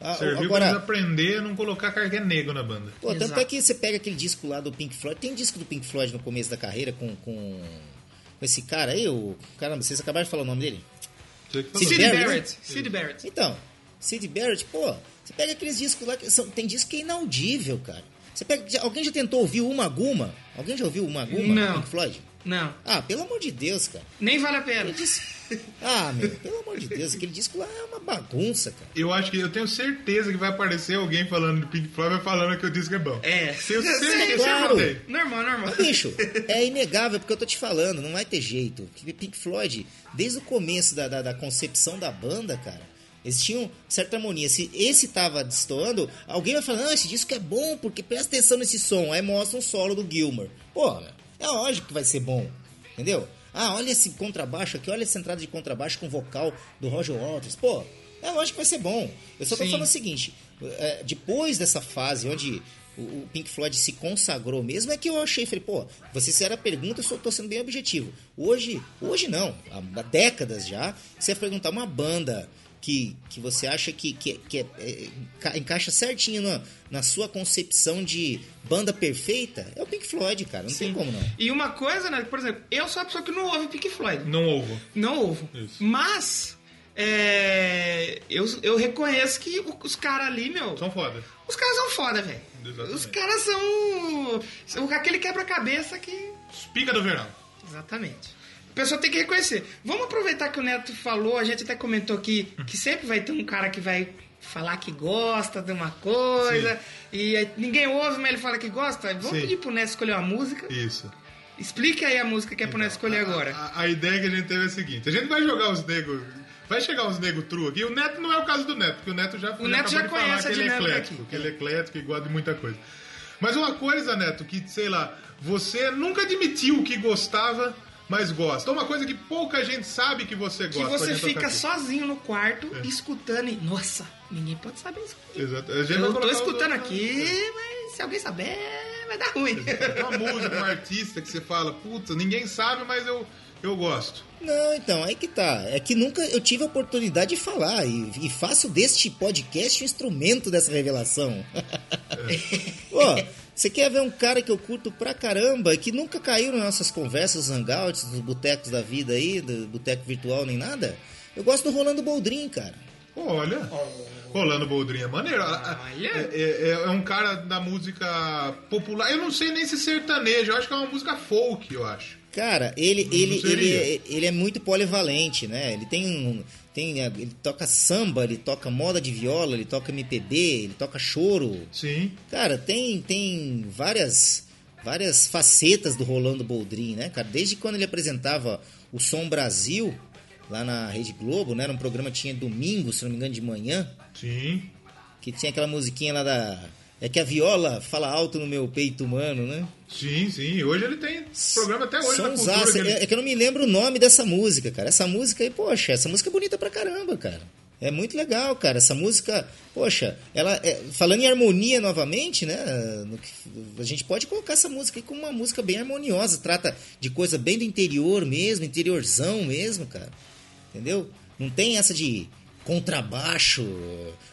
Ah, Serviu pra eles agora, aprender a não colocar cargué negro na banda. pô, tanto é que você pega aquele disco lá do Pink Floyd. Tem disco do Pink Floyd no começo da carreira com, com, com esse cara aí, o. Caramba, vocês acabaram de falar o nome dele? Sid Barrett, Barrett. né? Sid Barrett. Então, Sid Barrett, pô, você pega aqueles discos lá que são, tem disco que é inaudível, cara. Você pega, já- alguém já tentou ouvir uma Guma? Alguém já ouviu uma Guma? Não. Pink Floyd? Não, Ah, pelo amor de Deus, cara. nem vale a pena. Disco... Ah, meu, pelo amor de Deus, aquele disco lá é uma bagunça, cara. Eu acho que eu tenho certeza que vai aparecer alguém falando de Pink Floyd falando que o disco é bom. É, Eu sei, eu claro. Normal, normal. Bicho, é inegável, porque eu tô te falando, não vai ter jeito. Pink Floyd, desde o começo da, da, da concepção da banda, cara, eles tinham certa harmonia. Se esse tava destoando, alguém vai falar, ah, esse disco é bom, porque presta atenção nesse som. Aí mostra um solo do Gilmer. Pô, é lógico que vai ser bom, entendeu? Ah, olha esse contrabaixo aqui, olha essa entrada de contrabaixo com vocal do Roger Waters. Pô, é lógico que vai ser bom. Eu só tô Sim. falando o seguinte, é, depois dessa fase onde o, Pink Floyd se consagrou mesmo, é que eu achei, falei, pô, você se era pergunta, eu só tô sendo bem objetivo. Hoje, hoje não, há, décadas já, você perguntar uma banda que, que você acha que, que, que é- é, enca- encaixa certinho na, na sua concepção de banda perfeita, é o Pink Floyd, cara, não tem como não. E uma coisa, né? Por exemplo, eu sou a pessoa que não ouve Pink Floyd. Não ouvo. Não ouvo. Isso. Mas é, eu, eu reconheço que o- os caras ali, meu. São foda. Os caras são foda, velho. Os caras são. são aquele quebra-cabeça que. Os pica do verão. Exatamente. A pessoa tem que reconhecer. Vamos aproveitar que o Neto falou, a gente até comentou aqui que sempre vai ter um cara que vai falar que gosta de uma coisa e aí ninguém ouve, mas ele fala que gosta. Vamos Sim. pedir pro Neto escolher uma música. Isso. Explique aí a música que é pro Neto escolher agora. A, a ideia que a gente teve é a seguinte: a gente vai jogar os negros. Vai chegar uns negros true aqui. O Neto não é o caso do Neto, porque o Neto já, O Neto já conhece a que ele é eclético, que ele é eclético e gosta de muita coisa. Mas uma coisa, Neto, que, sei lá, você nunca admitiu que gostava, mas gosta. Uma coisa que pouca gente sabe que você Que gosta. pra você fica aqui. sozinho no quarto, escutando e. Nossa, ninguém pode saber isso. Exato. A gente vai Eu tô escutando aqui, mas se alguém saber, vai dar ruim. Uma música, um artista que você fala, puta, ninguém sabe, mas eu, eu gosto. Não, então, aí que tá. É que nunca eu tive a oportunidade de falar e, e faço deste podcast um instrumento dessa revelação. Pô, você quer ver um cara que eu curto pra caramba e que nunca caiu nas nossas conversas, nos hangouts, nos botecos da vida aí, do boteco virtual nem nada? Eu gosto do Rolando Boldrin, cara. Olha. Rolando Boldrin é maneiro. Olha. É, é- é um cara da música popular. Eu não sei nem se sertanejo, eu acho que é uma música folk, eu acho. Cara, ele, ele, ele, é- ele é muito polivalente, né? Ele tem um. Tem, ele toca samba, ele toca moda de viola, ele toca MPB, ele toca choro. Sim. Cara, tem, tem várias, várias facetas do Rolando Boldrin, né, cara? Desde quando ele apresentava o Som Brasil, lá na Rede Globo, né? Era um programa que tinha domingo, se não me engano, de manhã, Sim. que tinha aquela musiquinha lá da. É que a viola fala alto no meu peito humano, né? Sim, sim. Hoje ele tem programa até hoje cultura. que ele- É, é que eu não me lembro o nome dessa música, cara. Essa música aí, poxa, essa música é bonita pra caramba, cara. É muito legal, cara. Essa música, poxa, ela é- falando em harmonia novamente, né? a gente pode colocar essa música aí como uma música bem harmoniosa. Trata de coisa bem do interior mesmo, interiorzão mesmo, cara. Entendeu? Não tem essa de contrabaixo,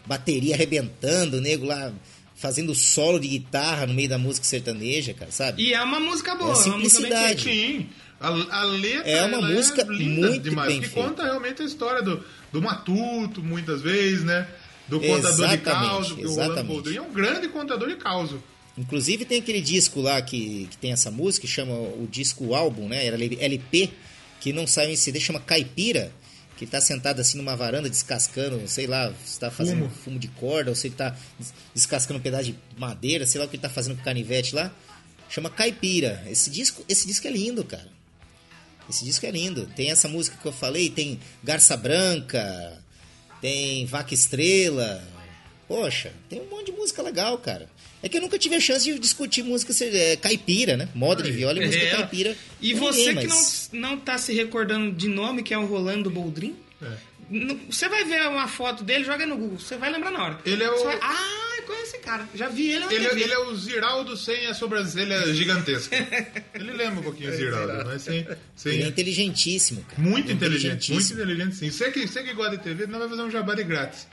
bateria arrebentando, o nego lá fazendo solo de guitarra no meio da música sertaneja, cara, sabe? E é uma música boa. É uma música bem simplicidade. A, a letra É uma ela música linda muito demais. bem que feita. conta realmente a história do, do matuto, muitas vezes, né? Do contador de Exatamente, causa, porque o Rolando. Boldrin é um grande contador de causa. Inclusive tem aquele disco lá que, que tem essa música, que chama o disco álbum, né? Era LP, que não saiu em CD, chama Caipira, que tá sentado assim numa varanda descascando, sei lá, se tá fazendo Fumo. fumo, de corda, ou se ele tá des- descascando um pedaço de madeira, sei lá o que ele tá fazendo com canivete lá. Chama Caipira. Esse disco, esse disco é lindo, cara. Esse disco é lindo. Tem essa música que eu falei, tem Garça Branca, tem Vaca Estrela. Poxa, tem um monte de música legal, cara. É que eu nunca tive a chance de discutir música é, caipira, né? Moda de viola e música É. caipira. E com você ninguém, que mas- não, não tá se recordando de nome, que é o Rolando Boldrin, É. você vai ver uma foto dele, joga no Google, você vai lembrar na hora. Ele é o- vai, ah, eu conheço esse cara, já vi ele na Ele, TV. ele é o Ziraldo sem a sobrancelha gigantesca. ele lembra um pouquinho o Ziraldo, mas sem. sem... Ele é inteligentíssimo, cara. Muito é inteligente, muito inteligente sim. Você que, você que gosta de TV, não vai fazer um jabá de grátis.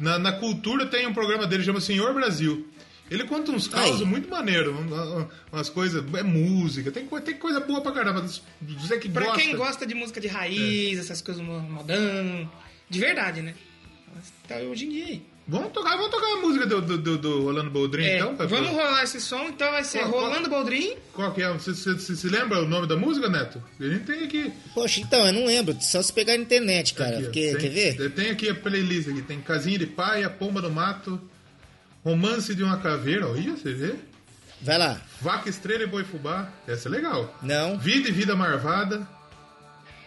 Na, na cultura tem um programa dele, chama Senhor Brasil. Ele conta uns causos Aí. muito maneiros, um- umas coisas, é música, tem, tem coisa boa pra caramba. Você que Pra gosta. quem gosta de música de raiz, essas coisas mo- modão, de verdade, né? Tá hoje em dia aí. Vamos tocar, vamos tocar a música do, do, do, do Rolando Boldrin, É, então? Vamos rolar esse som, então vai ser Qual- qual- Rolando Boldrin. Qual que é? Você, você, você se lembra o nome da música, Neto? A gente tem aqui. Poxa, então, eu não lembro. Só se pegar na internet, cara. Aqui, porque, tem, quer ver? Tem aqui a playlist aqui. Tem Casinha de Paia, Pomba do Mato, Romance de uma Caveira, olha, você vê? Vai lá. Vaca, Estrela e Boi Fubá. Essa é legal. Não. Vida e Vida Marvada.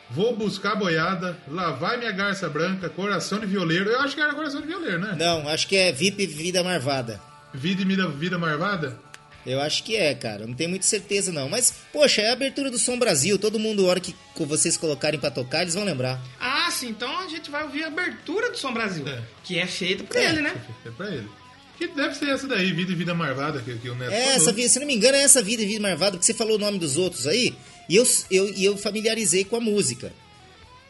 Vou buscar boiada. Lá vai minha garça branca. Coração de violeiro. Eu acho que era coração de violeiro, né? Não, acho que é VIP Vida Marvada. Vida e Vida, vida Marvada? Eu acho que é, cara. Não tenho muita certeza, não. Mas, poxa, é a abertura do Som Brasil. Todo mundo, a hora que vocês colocarem pra tocar, eles vão lembrar. Ah, sim, então a gente vai ouvir a abertura do Som Brasil, É. que é feita por É. ele, né? É pra ele. Que deve ser essa daí, Vida e Vida Marvada, que, que o Neto É, essa, vida- se não me engano, é essa Vida Vida Marvada, porque você falou o nome dos outros aí, e eu, eu, e eu familiarizei com a música.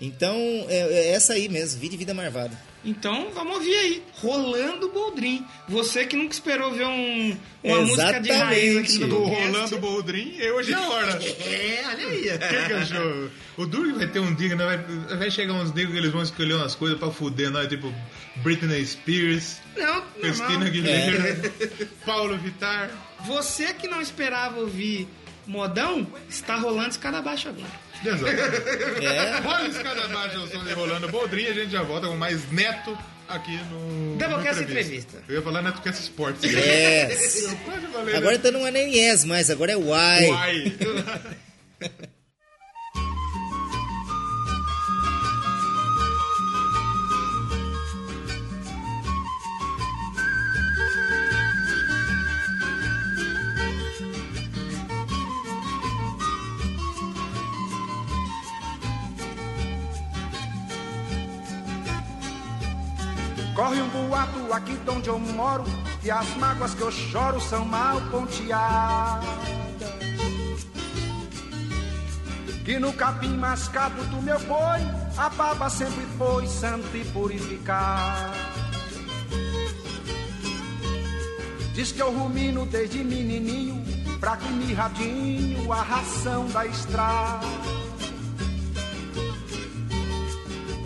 Então, é, é essa aí mesmo, Vida e Vida Marvada. Então vamos ouvir aí, Rolando Boldrin. Você que nunca esperou ver um, uma música de raiz aqui Exatamente. no Do Doublecast. Rolando Boldrin, e hoje é a hora. É, olha aí. O que, que achou? O Duro vai ter um dia, né? vai, vai chegar uns dias que eles vão escolher umas coisas pra fuder, nós, tipo Britney Spears, Não, Cristina normal. Aguilera, Paulo Vittar. Você que não esperava ouvir modão, está rolando escada abaixo agora. Exatamente. É, abaixo, o som de Rolando Boldrin, a gente já volta com mais Neto aqui no. Doublecast no Entrevista. Eu ia falar NetoCast Sports. yes. Falei. Agora tá não é nem yes mais, agora é why. Uai. onde eu moro Que as mágoas que eu choro são mal ponteadas. Que no capim mascado do meu boi A baba sempre foi santa e purificada. Diz que eu rumino desde menininho Fraco e mirradinho a ração da estrada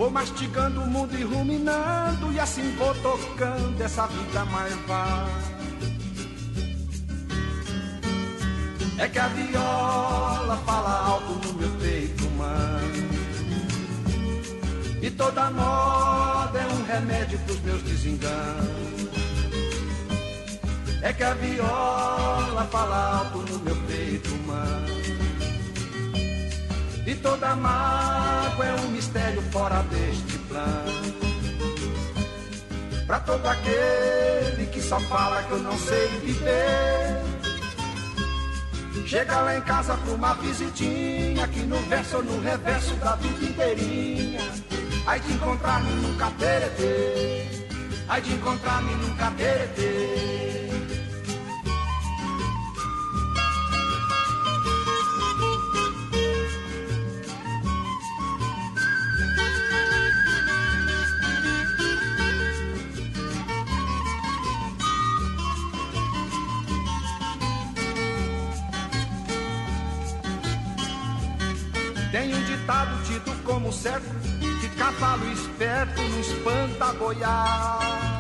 Vou mastigando o mundo e ruminando e assim vou tocando essa vida mais vá. É que a viola fala alto no meu peito, mano. E toda moda é um remédio pros meus desenganos. É que a viola fala alto no meu peito, mano. E toda mágoa é um mistério fora deste plano. Pra todo aquele que só fala que eu não sei viver. Chega lá em casa pra uma visitinha, aqui no verso ou no reverso da vida inteirinha. Aí de encontrar-me nunca teretê, aí de encontrar-me nunca teretê. Como certo Que cavalo esperto não espanta boiar.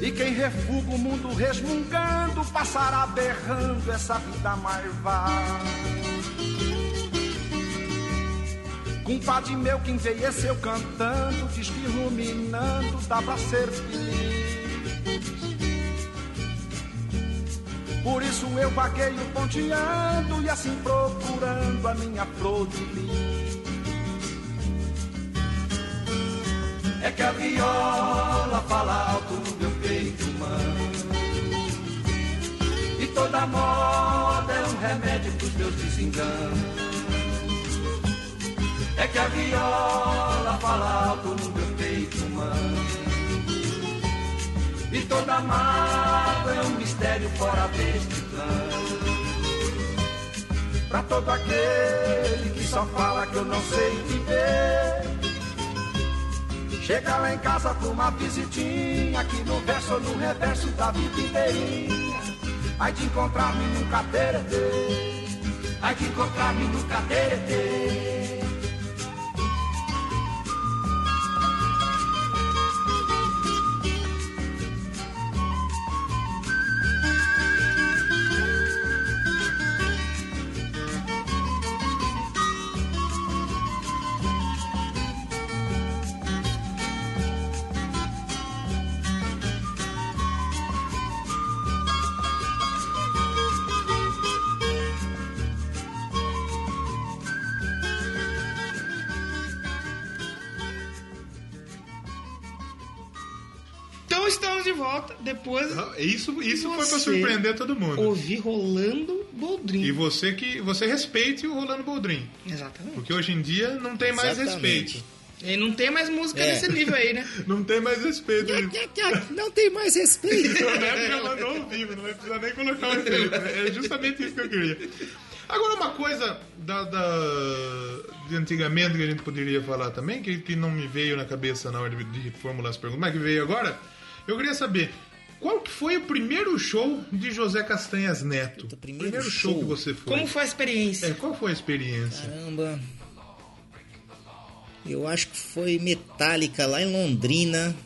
E quem refuga o mundo resmungando Passará berrando essa vida marvá. Compadre meu que envelheceu cantando Diz que ruminando dá pra ser feliz Por isso eu vagueio ponteando e assim procurando a minha flor de. É que a viola fala alto no meu peito, mano. E toda moda é um remédio pros meus desenganos. É que a viola fala alto no meu peito, mano. E toda mágoa é um mistério fora deste plano. Pra todo aquele que só fala que eu não sei viver. Chega lá em casa pra uma visitinha, aqui no verso ou no reverso da vida inteirinha. Ai de encontrar-me num cateretê, ai de encontrar-me num cateretê. Volta depois Isso, isso foi pra Você surpreender todo mundo. ouvir Rolando Boldrin. E você que você respeite o Rolando Boldrin. Exatamente. Porque hoje em dia não tem mais Exatamente. respeito. E não tem mais música É. nesse nível aí, né? Não tem mais respeito. Não tem mais respeito. O Neto já mandou ao vivo, não vai precisar nem colocar o efeito. É justamente isso que eu queria. Agora, uma coisa da, da- de antigamente que a gente poderia falar também, que, que não me veio na cabeça na hora de, de formular as perguntas, mas que veio agora, eu queria saber. Qual que foi o primeiro show de José Castanhas Neto? Puta, primeiro show, show. que você foi. Como foi a experiência? É, qual foi a experiência? Caramba. Eu acho que foi Metallica lá em Londrina.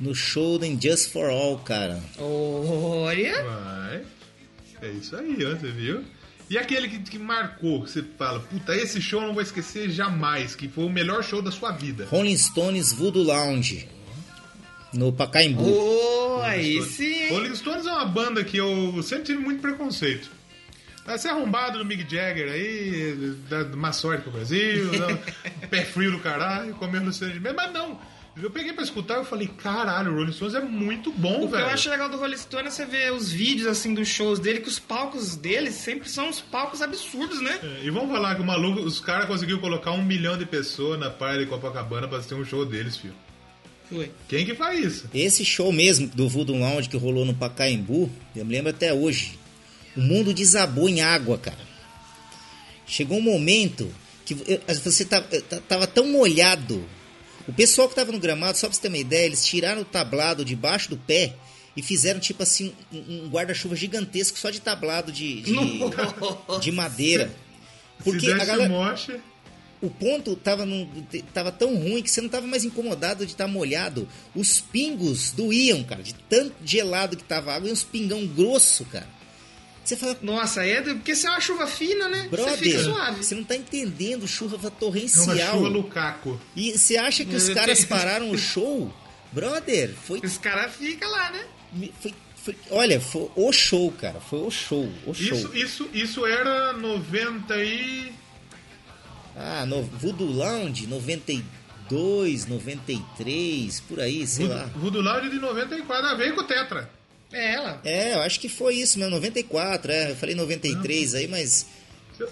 No show do Just for All, cara. Olha. Vai. É isso aí, ó, você viu? E aquele que, que marcou, que você fala, puta, esse show eu não vou esquecer jamais, que foi o melhor show da sua vida. Rolling Stones Voodoo Lounge. No Pacaembu. Oh, aí sim. hein? Rolling Stones é uma banda que eu sempre tive muito preconceito. Vai ser arrombado do Mick Jagger aí, dá má sorte pro Brasil, dá- pé frio do caralho, comendo Luciano de Mas não, eu peguei pra escutar e falei, caralho, o Rolling Stones é muito bom, O que velho. eu acho legal do Rolling Stone é você ver os vídeos assim dos shows dele, que os palcos deles sempre são uns palcos absurdos, né? É, E vamos falar que o maluco, os caras conseguiram colocar um milhão de pessoas na praia de Copacabana pra assistir um show deles, filho. Foi. Quem que faz isso? Esse show mesmo do Voodoo Lounge que rolou no Pacaembu, eu me lembro até hoje. O mundo desabou em água, cara. Chegou um momento que você tava, tava tão molhado. O pessoal que tava no gramado, só pra você ter uma ideia, eles tiraram o tablado debaixo do pé e fizeram tipo assim um, guarda-chuva gigantesco só de tablado de, de, de madeira. Porque Se a galera, o ponto tava, num, tava tão ruim que você não tava mais incomodado de estar tá molhado. Os pingos doíam, cara, de tanto gelado que tava a água e uns pingão grosso, cara. Você fala, Nossa, é porque se é uma chuva fina, né? brother, você fica suave. você não tá entendendo, chuva É uma torrencial. chuva Lukaku. E você acha que os caras pararam o show? Brother, foi, Os caras ficam lá, né? foi, foi- Olha, foi o show, cara. Foi o show. O show. Isso, isso, isso era 90 e... Ah, no, Voodoo Lounge, 92, 93, por aí, sei lá. Voodoo Lounge de 94. Ah, veio com o Tetra. É ela. É, eu acho que foi isso mesmo, 94, é. Eu falei 93 aí, mas.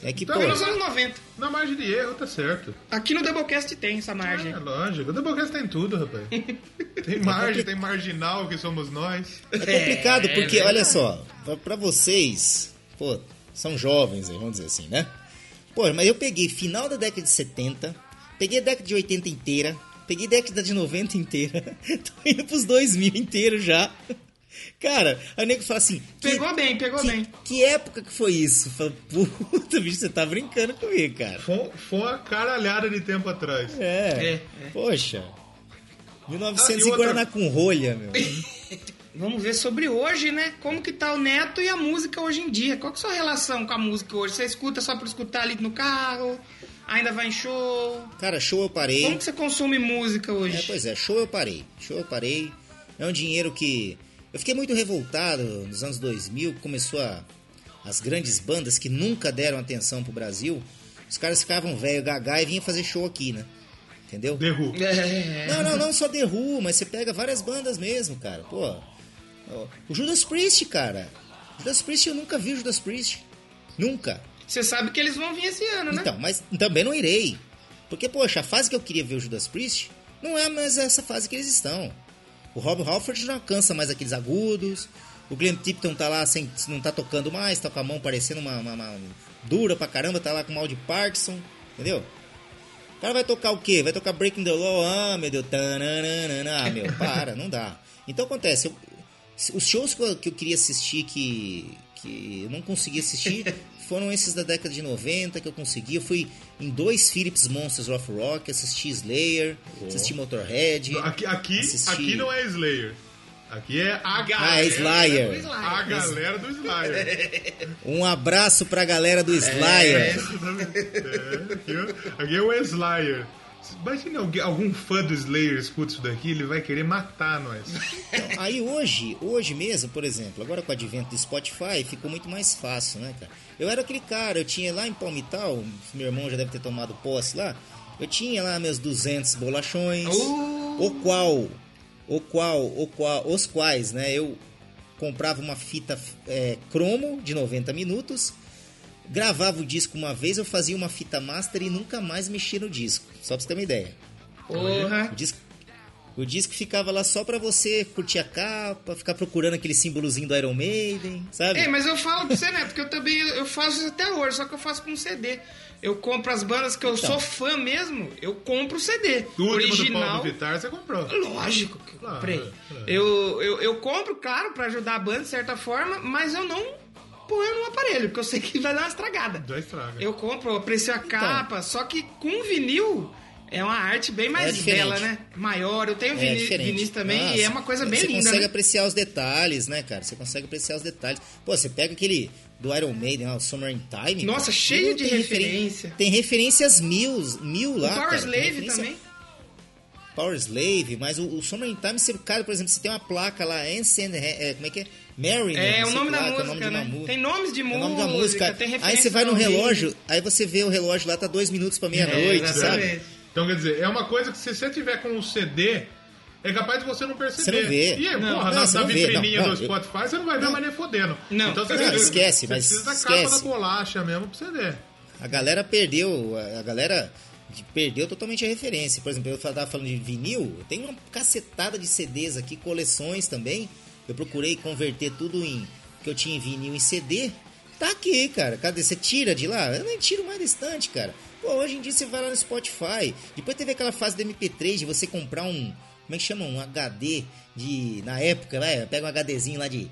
É que, Tá pô. vendo? Nos anos 90. Na margem de erro, tá certo. Aqui no Doublecast tem essa margem. É, lógico. O Doublecast tem tudo, rapaz. Tem margem, tem marginal, que somos nós. É complicado, É, porque, é olha só, pra- pra vocês, pô, são jovens aí, vamos dizer assim, né? Pô, mas eu peguei final da década de 70, peguei a década de 80 inteira, peguei a década de 90 inteira, tô indo pros 2000 inteiro já. Cara, aí o nego fala assim... que- Pegou bem, pegou que, bem. Que época que foi isso? Fala, puta, bicho, você tá brincando comigo, cara. Foi, foi uma caralhada de tempo atrás. É, É, poxa. 1900 Ah, e outra- Guaraná com rolha, meu. Vamos ver sobre hoje, né? Como que tá o Neto e a música hoje em dia. Qual que é a sua relação com a música hoje? Você escuta só pra escutar ali no carro? Ainda vai em show? Cara, show eu parei. Como que você consome música hoje? É, pois é, show eu parei. Show eu parei. É um dinheiro que. Eu fiquei muito revoltado nos anos 2000, que começou a. As grandes bandas que nunca deram atenção pro Brasil, os caras ficavam velho, gaga e vinham fazer show aqui, né? Entendeu? Who. É. Não, não, não só Who, mas você pega várias bandas mesmo, cara. Pô, o Judas Priest, cara. Judas Priest, eu nunca vi o Judas Priest. Nunca. Você sabe que eles vão vir esse ano, né? Então, mas também não irei. Porque, poxa, a fase que eu queria ver o Judas Priest não é mais essa fase que eles estão. O Rob Halford não alcança mais aqueles agudos. O Glenn Tipton tá lá sem, não tá tocando mais, tá com a mão parecendo uma, uma- uma dura pra caramba, tá lá com mal de Parkinson, entendeu? O cara vai tocar o quê? Vai tocar Breaking the Law? Ah, meu Deus. Tananana. Ah, meu, para, não dá. Então acontece, os shows que eu, que eu queria assistir que, que eu não consegui assistir foram esses da década de 90 que eu consegui. Eu fui em dois Philips Monsters of Rock, assisti Slayer, assisti Motorhead. Aqui, aqui, assisti- aqui não é Slayer. Aqui é a Ah, é Slayer. Do Slayer. A galera do Slayer. Um abraço pra galera do É, Slayer. É, aqui, ó, aqui é o Slayer. Imagina algum fã do Slayer escuta isso daqui, ele vai querer matar nós. Então, aí hoje, hoje mesmo, por exemplo, agora com o advento do Spotify, ficou muito mais fácil, né, cara? Eu era aquele cara, eu tinha lá em Palmital, meu irmão já deve ter tomado posse lá, eu tinha lá meus 200 bolachões, Uh! o qual, o qual, o qual, os quais, né, eu comprava uma fita é, cromo de 90 minutos, gravava o disco uma vez, eu fazia uma fita master e nunca mais mexia no disco, só pra você ter uma ideia. Porra. O disco, o disco ficava lá só pra você curtir a capa, ficar procurando aquele símbolozinho do Iron Maiden, sabe? É, mas eu falo pra você, Neto, que eu também eu faço isso até hoje, só que eu faço com CD. Eu compro as bandas que eu Então. sou fã mesmo, eu compro o CD. O último do original. Paulo Vittar você comprou. Lógico que eu Claro, comprei. claro. Eu, eu, eu compro, claro, pra ajudar a banda de certa forma, mas eu não ponho no aparelho, porque eu sei que vai dar uma estragada. Já estraga. Eu compro, eu aprecio a Então. capa, só que com vinil é uma arte bem mais diferente. bela, né? Maior. Eu tenho É vinis também Nossa, e é uma coisa bem você linda, consegue né? apreciar os detalhes, né, cara? Você consegue apreciar os detalhes. Pô, você pega aquele do Iron Maiden, ó, o Summer in Time. Nossa, cara. cheio de tem referen- referência. Tem referências mil, mil O lá, Power cara. Slave também. Power Slave, mas o, o Summer in Time, você, cara, por exemplo, você tem uma placa lá, Ancient, é, como é que é? Mary, É, não o nome lá, da é o música, nome de uma né? música. Tem nomes de É o música, nome da música. tem Aí referência você vai no relógio, aí você vê o relógio lá, tá dois minutos pra meia-noite, É, sabe? exatamente. Então, quer dizer, é uma coisa que se você tiver com um CD, é capaz de você não perceber. Você não vê. E aí, Não, porra, não, na, você na vitrininha do eu- Spotify, você não vai ver Não. mais nem fodendo. Não. Então você, Não, precisa- esquece, você mas precisa da capa esquece. da bolacha mesmo pra você ver. A galera perdeu, a galera de- perdeu totalmente a referência. Por exemplo, eu tava falando de vinil, eu tenho uma cacetada de CDs aqui, coleções também. Eu procurei converter tudo em que eu tinha em vinil em CD. Tá aqui, cara. Cadê? Você tira de lá? Eu nem tiro mais da estante, cara. Pô, hoje em dia você vai lá no Spotify. Depois teve aquela fase do MP3 de você comprar um. Como é que chama? Um HD de. Na época, né? Pega um HDzinho lá de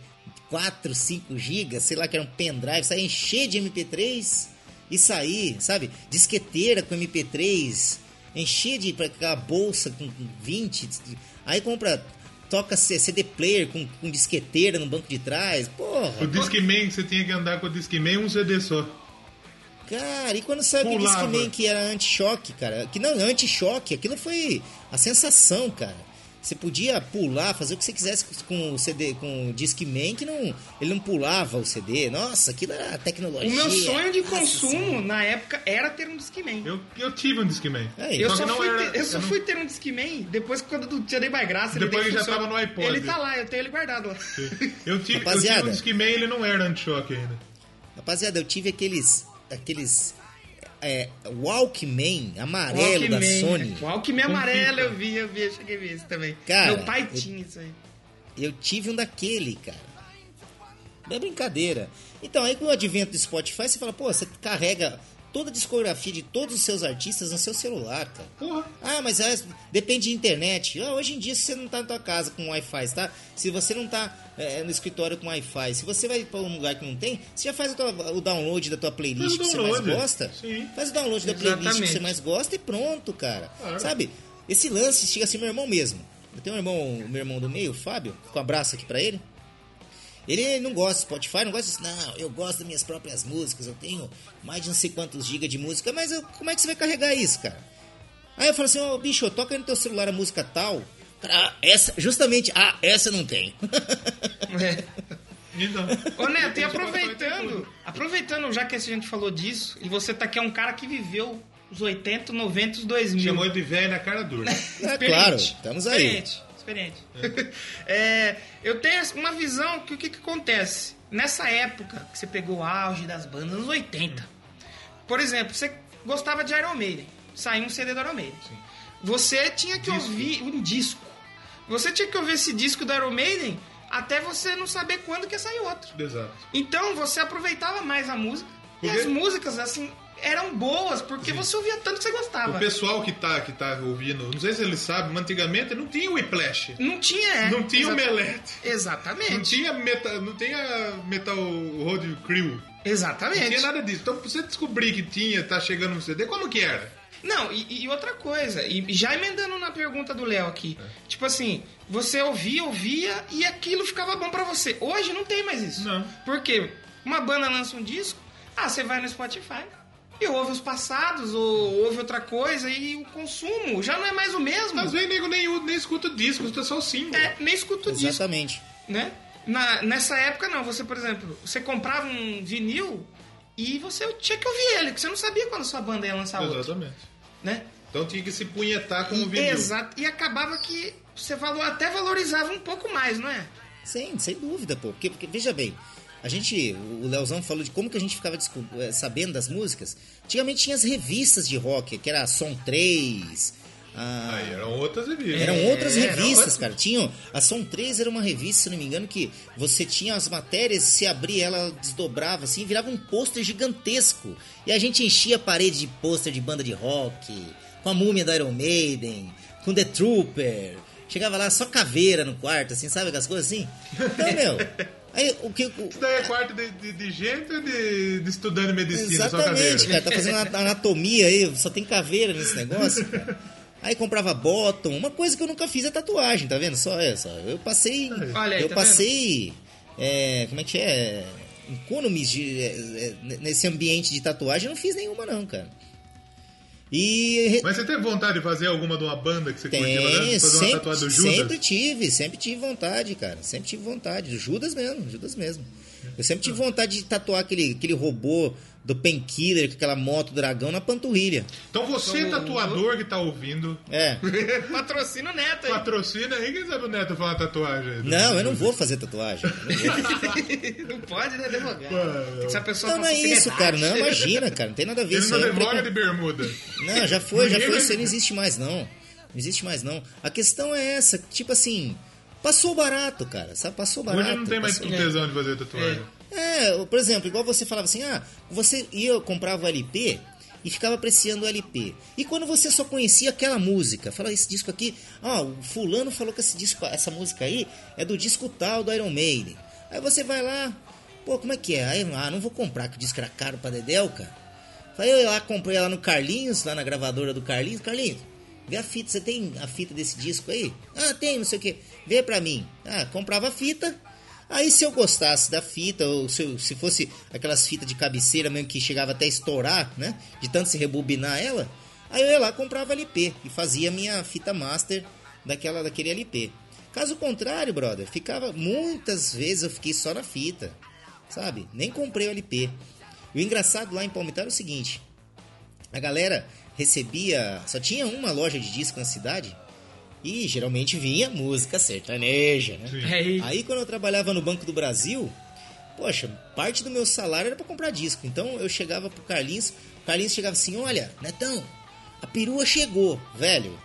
4, 5 GB, sei lá, que era um pendrive, sai encher de MP3. Isso aí, sabe? Disqueteira com MP3, encher de pra aquela bolsa com 20. Aí compra. Toca CD player com, com disqueteira no banco de trás. Porra, O Discman, você tinha que andar com o Discman um CD só. cara, e quando saiu o. Discman que era anti-choque, cara? Que não, anti-choque, aquilo foi a sensação, cara. Você podia pular, fazer o que você quisesse com o CD, com o Discman, que não, ele não pulava o CD. Nossa, aquilo era tecnologia. O meu sonho de Nossa consumo Senhora. na época era ter um Discman. Eu, eu tive um Discman. Aí, Eu Só fui, era- ter, eu só eu não- fui ter um Discman depois que quando do Tia Dei by Graça. Depois ele ele já funciona. tava no iPod. Ele tá lá, eu tenho ele guardado lá. Eu tive, eu Rapaziada. tive um Discman ele não era anti-choque ainda. Rapaziada, eu tive aqueles. aqueles. É, Walkman amarelo da Sony. O Walkman amarelo eu vi, eu vi, eu cheguei a ver isso também. Cara, Meu pai eu- tinha isso aí. Eu tive um daquele, cara. Não é brincadeira. Então, aí com o advento do Spotify, você fala, pô, você carrega toda a discografia de todos os seus artistas no seu celular, cara. Ah, mas é, depende de internet. Ah, hoje em dia, se você não tá na tua casa com Wi-Fi, tá? Se você não tá é, no escritório com Wi-Fi, se você vai para um lugar que não tem, você já faz o, tua- o download da tua playlist que você mais gosta. Sim. Faz o download da playlist que Exatamente. você mais gosta e pronto, cara. Claro. Sabe? Esse lance chega assim, meu irmão mesmo. Eu tenho um irmão, meu irmão do meio, o Fábio, com um abraço aqui pra ele. Ele não gosta de Spotify, não gosta disso. Não, eu gosto das minhas próprias músicas. Eu tenho mais de não sei quantos gigas de música. Mas eu- como é que você vai carregar isso, cara? Aí eu falo assim, ô bicho, toca aí no teu celular a música tal. Cara, ah, essa, justamente, ah, essa eu não tenho. É. Então, Ô Neto, e tem aproveitando, aproveitando já que a gente falou disso, e você tá aqui é um cara que viveu os 80, 90, os 2000. Chamou de velho na cara dura. É claro, estamos aí. Experiente, experiente. É, eu tenho uma visão que o que, que acontece? Nessa época que você pegou o auge das bandas, nos 80. Por exemplo, você gostava de Iron Maiden. Saiu um CD do Iron Maiden. Você tinha que Disco. ouvir um disco. Você tinha que ouvir esse disco do Iron Maiden até você não saber quando que ia sair outro. Exato. Então você aproveitava mais a música. E Porque- as músicas, assim, eram boas, porque você ouvia tanto que você gostava. O pessoal que tá, que tá ouvindo, não sei se eles sabem, mas antigamente não tinha o Whiplash. Não tinha, é. Não tinha o Exata- Melete. Exatamente. Não tinha Metal, não tinha Metal Road Crew. Exatamente. Não tinha nada disso. Então, pra você descobrir que tinha, tá chegando no CD, como que era? Não, e, e outra coisa, e já emendando na pergunta do Léo aqui, É. tipo assim, você ouvia, ouvia e aquilo ficava bom pra você. Hoje não tem mais isso. Não. Por quê? Uma banda lança um disco, ah, você vai no Spotify e ouve os passados, ou ouve outra coisa, e o consumo já não é mais o mesmo. Às vezes nego nem, nem escuta disco, escuta só o single. É, nem escuta o disco, Exatamente. né? Na, nessa época não, você, por exemplo, você comprava um vinil e você tinha que ouvir ele, porque você não sabia quando sua banda ia lançar outro, Exatamente. né? Então tinha que se punhetar com o vinil. exato. E acabava que você valor, até valorizava um pouco mais, não é? Sim, sem dúvida, pô. Porque, porque, veja bem, a gente, o Leozão falou de como que a gente ficava eh, sabendo das músicas. Antigamente tinha as revistas de rock, que era a Som 3. a- Aí eram outras revistas. Eram outras É, revistas, outras. cara. Tinham, a Som 3 era uma revista, se não me engano, que você tinha as matérias, se abria, ela desdobrava assim, e virava um pôster gigantesco. E a gente enchia a parede de pôster de banda de rock, com a múmia da Iron Maiden, com The Trooper. Chegava lá só caveira no quarto, assim, sabe aquelas coisas assim? Então, meu. Aí o que. o- Isso daí é quarto de, de, de gente ou de, de estudante de medicina? Exatamente, cara. Tá fazendo ana- anatomia aí, só tem caveira nesse negócio, cara. Aí comprava bottom. Uma coisa que eu nunca fiz é tatuagem, tá vendo? Só essa. Eu passei. Olha aí, eu tá passei. é, como é que é? Economies de, é, é, nesse ambiente de tatuagem, eu não fiz nenhuma, não, cara. E Mas você teve vontade de fazer alguma de uma banda que você né? tem, Fazer uma sempre, tatuagem do Judas? sempre tive, sempre tive vontade, cara. Sempre tive vontade. Judas mesmo, Judas mesmo. Eu sempre tive vontade de tatuar aquele, aquele robô do Painkiller com aquela moto dragão na panturrilha. Então você, Como- tatuador que tá ouvindo, É. Patrocina o Neto aí. patrocina aí, quem sabe o Neto falar tatuagem? Não, eu não vou fazer tatuagem. não pode, né, advogado? Que ser a pessoa Não, não é isso, cara. Não, imagina, cara. Não tem nada a ver Ele isso. não é advoga precon- de bermuda. Não, já foi, já foi. Isso aí não existe mais, não. Não existe mais, não. A questão é essa, tipo assim, passou barato, cara. Sabe? Passou barato. Hoje não tem mais passou- tesão de fazer tatuagem. É, por exemplo, igual você falava assim, ah, você ia, comprava o LP e ficava apreciando o LP. E quando você só conhecia aquela música, fala, esse disco aqui, ah, o fulano falou que esse disco, essa música aí é do disco tal do Iron Maiden. Aí você vai lá, pô, como é que é? Aí, ah, não vou comprar, que o disco era caro pra Dedéu, cara. Aí eu lá, comprei lá no Carlinhos, lá na gravadora do Carlinhos. Carlinhos, vê a fita, você tem a fita desse disco aí? Ah, tem, não sei o que. Vê pra mim. Ah, comprava a fita. Aí se eu gostasse da fita, ou se, eu- se fosse aquelas fitas de cabeceira mesmo que chegava até estourar, né? De tanto se rebobinar ela, aí eu ia lá comprava LP e fazia minha fita master daquela, daquele LP. Caso contrário, brother, ficava. Muitas vezes eu fiquei só na fita. Sabe? Nem comprei o LP. O engraçado lá em Palmital é o seguinte: a galera recebia. Só tinha uma loja de disco na cidade. E geralmente vinha música sertaneja, né? Aí, Aí quando eu trabalhava no Banco do Brasil, poxa, parte do meu salário era pra comprar disco. Então eu chegava pro Carlinhos, o Carlinhos chegava assim: "Olha, Netão, a perua chegou, velho".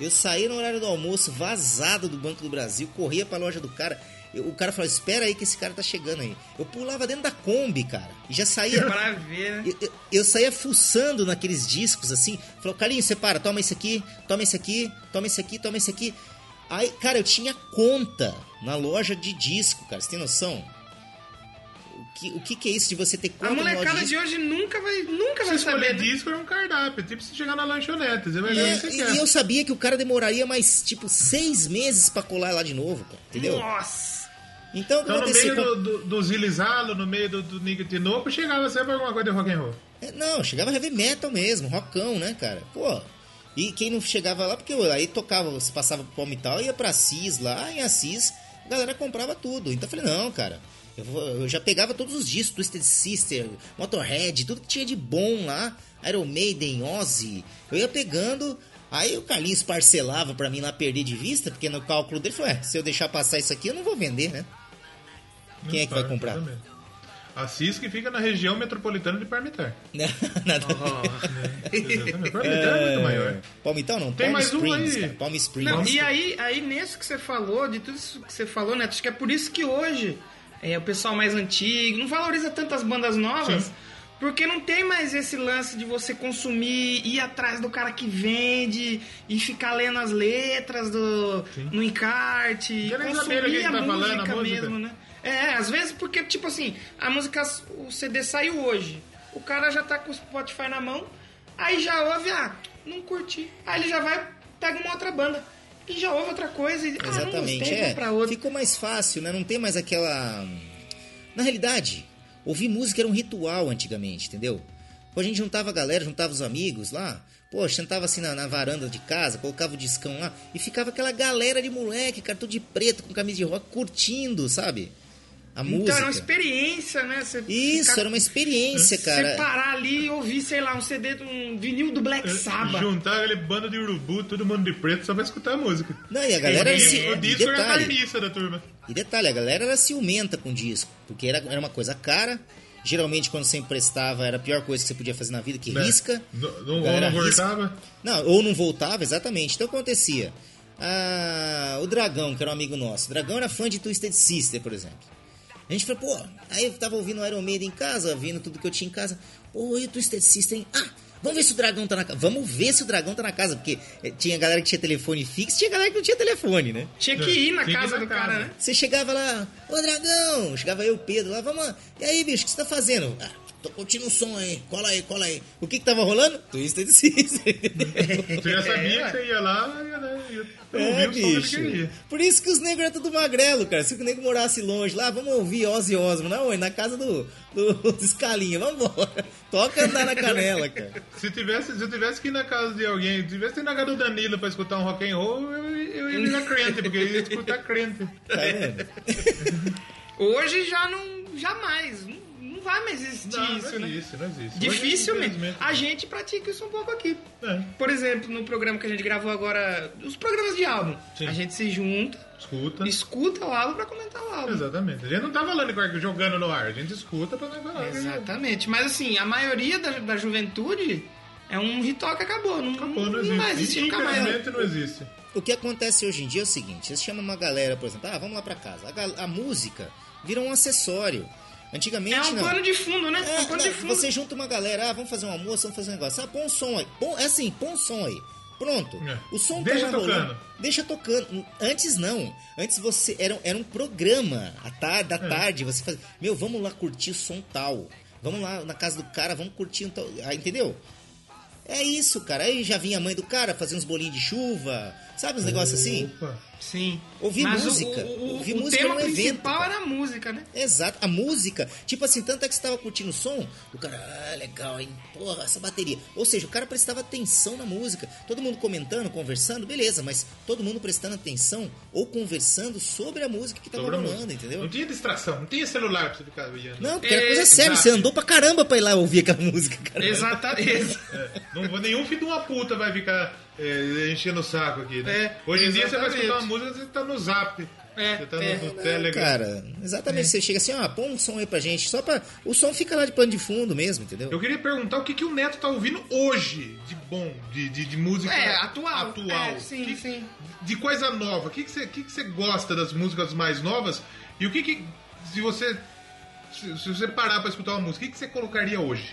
Eu saía no horário do almoço, vazado do Banco do Brasil, corria pra loja do cara. Eu- o cara falava: "Espera aí que esse cara tá chegando aí". Eu pulava dentro da Kombi, cara, e já saía pra ver, né? eu, eu- eu saía fuçando naqueles discos assim. Falou, Carlinhos, separa, toma esse aqui, toma esse aqui, toma esse aqui, toma esse aqui. Aí, cara, eu tinha conta na loja de disco, cara. Você tem noção? O que, o que, que é isso de você ter A conta na loja molecada de de disco? hoje nunca vai, nunca vai Se saber. né? disco é um cardápio, tipo se chegar na lanchonete, você vai ver o É, que você e, quer. e eu sabia que o cara demoraria mais, tipo, seis meses pra colar lá de novo, cara. Entendeu? Nossa! Então, Então no meio do, do, do Zilizalo, no meio do, do Nick Tinoco, chegava sempre alguma coisa de rock and roll. É, Não, chegava heavy metal mesmo, rockão, né, cara? Pô. E quem não chegava lá, porque aí tocava, você passava pro Palmital, ia pra Assis lá, em Assis, a galera comprava tudo. Então eu falei, não, cara, eu, vou- eu já pegava todos os discos, Twisted Sister, Motorhead, tudo que tinha de bom lá, Iron Maiden, Ozzy, eu ia pegando. Aí o Carlinhos parcelava pra mim lá perder de vista, porque no cálculo dele falou, é, se eu deixar passar isso aqui, eu não vou vender, né? Quem é que vai comprar? Exatamente. Assis que fica na região metropolitana de Parmitar. Nada. Exatamente. Parmitar é muito maior. Palmital não, Tem Palm mais um Springs, aí. cara, Palm Springs. Não, e aí, aí nisso que você falou, de tudo isso que você falou, Neto, acho que é por isso que hoje é, o pessoal mais antigo não valoriza tantas bandas novas. Sim. Porque não tem mais esse lance de você consumir, ir atrás do cara que vende e ficar lendo as letras do, no encarte, consumir que a tá a música música. mesmo, né? É, às vezes porque, tipo assim, a música, o CD saiu hoje, o cara já tá com o Spotify na mão, aí já ouve, ah, não curti. Aí ele já vai, pega uma outra banda e já ouve outra coisa e, ah, não Exatamente, gostei, é. pra outra. Ficou mais fácil, né? Não tem mais aquela. Na realidade, ouvir música era um ritual antigamente, entendeu? Pô, a gente juntava a galera, juntava os amigos lá, pô, sentava assim na, na varanda de casa, colocava o discão lá e ficava aquela galera de moleque, cara, tudo de preto, com camisa de rock, curtindo, sabe? A Então música. era uma experiência, né? Você Isso, ficar- era uma experiência, Você cara. parar ali e ouvir, sei lá, um CD, de um vinil do Black Sabbath. Juntar aquele bando de urubu, todo mundo de preto, só pra escutar a música. Não, e a galera o se. disco, o e disco era a detalhe, carniça da turma. E detalhe, a galera era ciumenta com disco, porque era, era uma coisa cara. Geralmente, quando você emprestava, era a pior coisa que você podia fazer na vida, que Né? risca. Não, não, ou não risca. voltava. Não, ou não voltava, exatamente. Então, o que acontecia? Ah, o Dragão, que era um amigo nosso. O Dragão era fã de Twisted Sister, por exemplo. A gente falou, pô, aí eu tava ouvindo o Iron Maiden em casa, ouvindo tudo que eu tinha em casa. Pô, e o Twisted Sister, hein? Ah, vamos ver se o Dragão tá na casa. Vamos ver se o Dragão tá na casa, porque eh, tinha galera que tinha telefone fixo, tinha galera que não tinha telefone, né? Tinha que ir na casa na do casa. cara, né? Você chegava lá, ô Dragão, chegava eu, Pedro, lá, vamos lá. E aí, bicho, o que você tá fazendo? Ah, tô curtindo o som aí, cola aí, cola aí. O que que tava rolando? Twisted Sister. Você já sabia que você ia lá e ia, né, ia É, ouvir o som que ele bicho. queria. Por isso que os negros eram tudo magrelo, cara. Se o nego morasse longe lá, vamos ouvir Ozzy Osbourne. Não, é na casa do, do, do Escalinha, vambora. Toca andar na canela, cara. Se, tivesse, se eu tivesse que ir na casa de alguém, se tivesse que ir na casa do Danilo pra escutar um rock and roll, eu, eu ia ligar crente, porque eu ia escutar crente. Tá vendo? Hoje já não. Jamais. Não vai mais existir Não, isso, não né? existe, não existe. Dificilmente. Hoje, A gente pratica isso um pouco aqui. É. Por exemplo, no programa que a gente gravou agora, os programas de álbum, Sim. a gente se junta, Escuta. escuta o álbum pra comentar o álbum. Exatamente. A gente não tá falando jogando no ar, a gente escuta pra não falar. Exatamente. Mas assim, a maioria da, da juventude é um ritual que acabou. Não, Acabou, não não existe. vai existir nunca mais. Não existe. O que acontece hoje em dia é o seguinte: você chama uma galera, por exemplo, ah, vamos lá pra casa. A, a música vira um acessório. Antigamente É um não. pano de fundo, né? É, um pano não, de fundo. Você junta uma galera, ah, vamos fazer um almoço, vamos fazer um negócio. Ah, põe um som aí. Põe, é assim, põe um som aí. Pronto. É. O som Deixa tá rolando. tocando. Deixa tocando. Antes não. Antes você era, era um programa. À tarde, da É. tarde, você fazia. Meu, vamos lá curtir o som tal. Vamos lá na casa do cara, vamos curtir um tal. Ah, entendeu? É isso, cara. Aí já vinha a mãe do cara fazer uns bolinhos de chuva, sabe uns negócios assim? Sim. Ouvir Mas música. O, o, Ouvir o música tema num evento, principal cara. era a música, né? Exato, a música, tipo assim, tanto é que você tava curtindo o som, o cara, ah, legal, hein? Porra, essa bateria. Ou seja, o cara prestava atenção na música. Todo mundo comentando, conversando, beleza, mas todo mundo prestando atenção ou conversando sobre a música que tava rolando, entendeu? Não tinha distração, não tinha celular pra você ficar olhando. Não, porque era É, coisa séria, exato. você andou pra caramba pra ir lá ouvir aquela música, cara. Exatamente. É, não vou- nenhum filho de uma puta vai ficar é, enchendo o saco aqui, né? É, Hoje em dia você vai exatamente. escutar uma música, você tá no zap. É, você tá no, é. no Não, Telegram. cara, exatamente, você chega assim, ó, põe um som aí pra gente, só pra... O som fica lá de pano de fundo mesmo, entendeu? Eu queria perguntar o que, que o Neto tá ouvindo hoje de bom, de, de, de música É, atual. atual. É, sim, Que- sim. De coisa nova. O que, que, você, o que, que você gosta das músicas mais novas? E o que que, se você, se, se você parar pra escutar uma música, o que, que você colocaria hoje?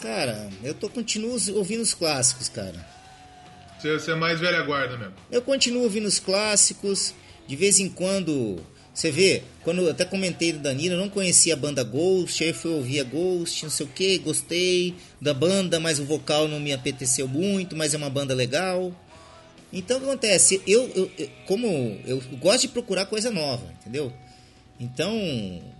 Cara, eu tô continuo ouvindo os clássicos, cara. Você, você é mais velha guarda mesmo. Eu continuo ouvindo os clássicos. De vez em quando, você vê, quando eu até comentei do Danilo, eu não conhecia a banda Ghost, aí fui ouvir a Ghost, não sei o que, gostei da banda, mas o vocal não me apeteceu muito, mas é uma banda legal. Então o que acontece? Eu, eu- eu- como eu gosto de procurar coisa nova, entendeu? Então,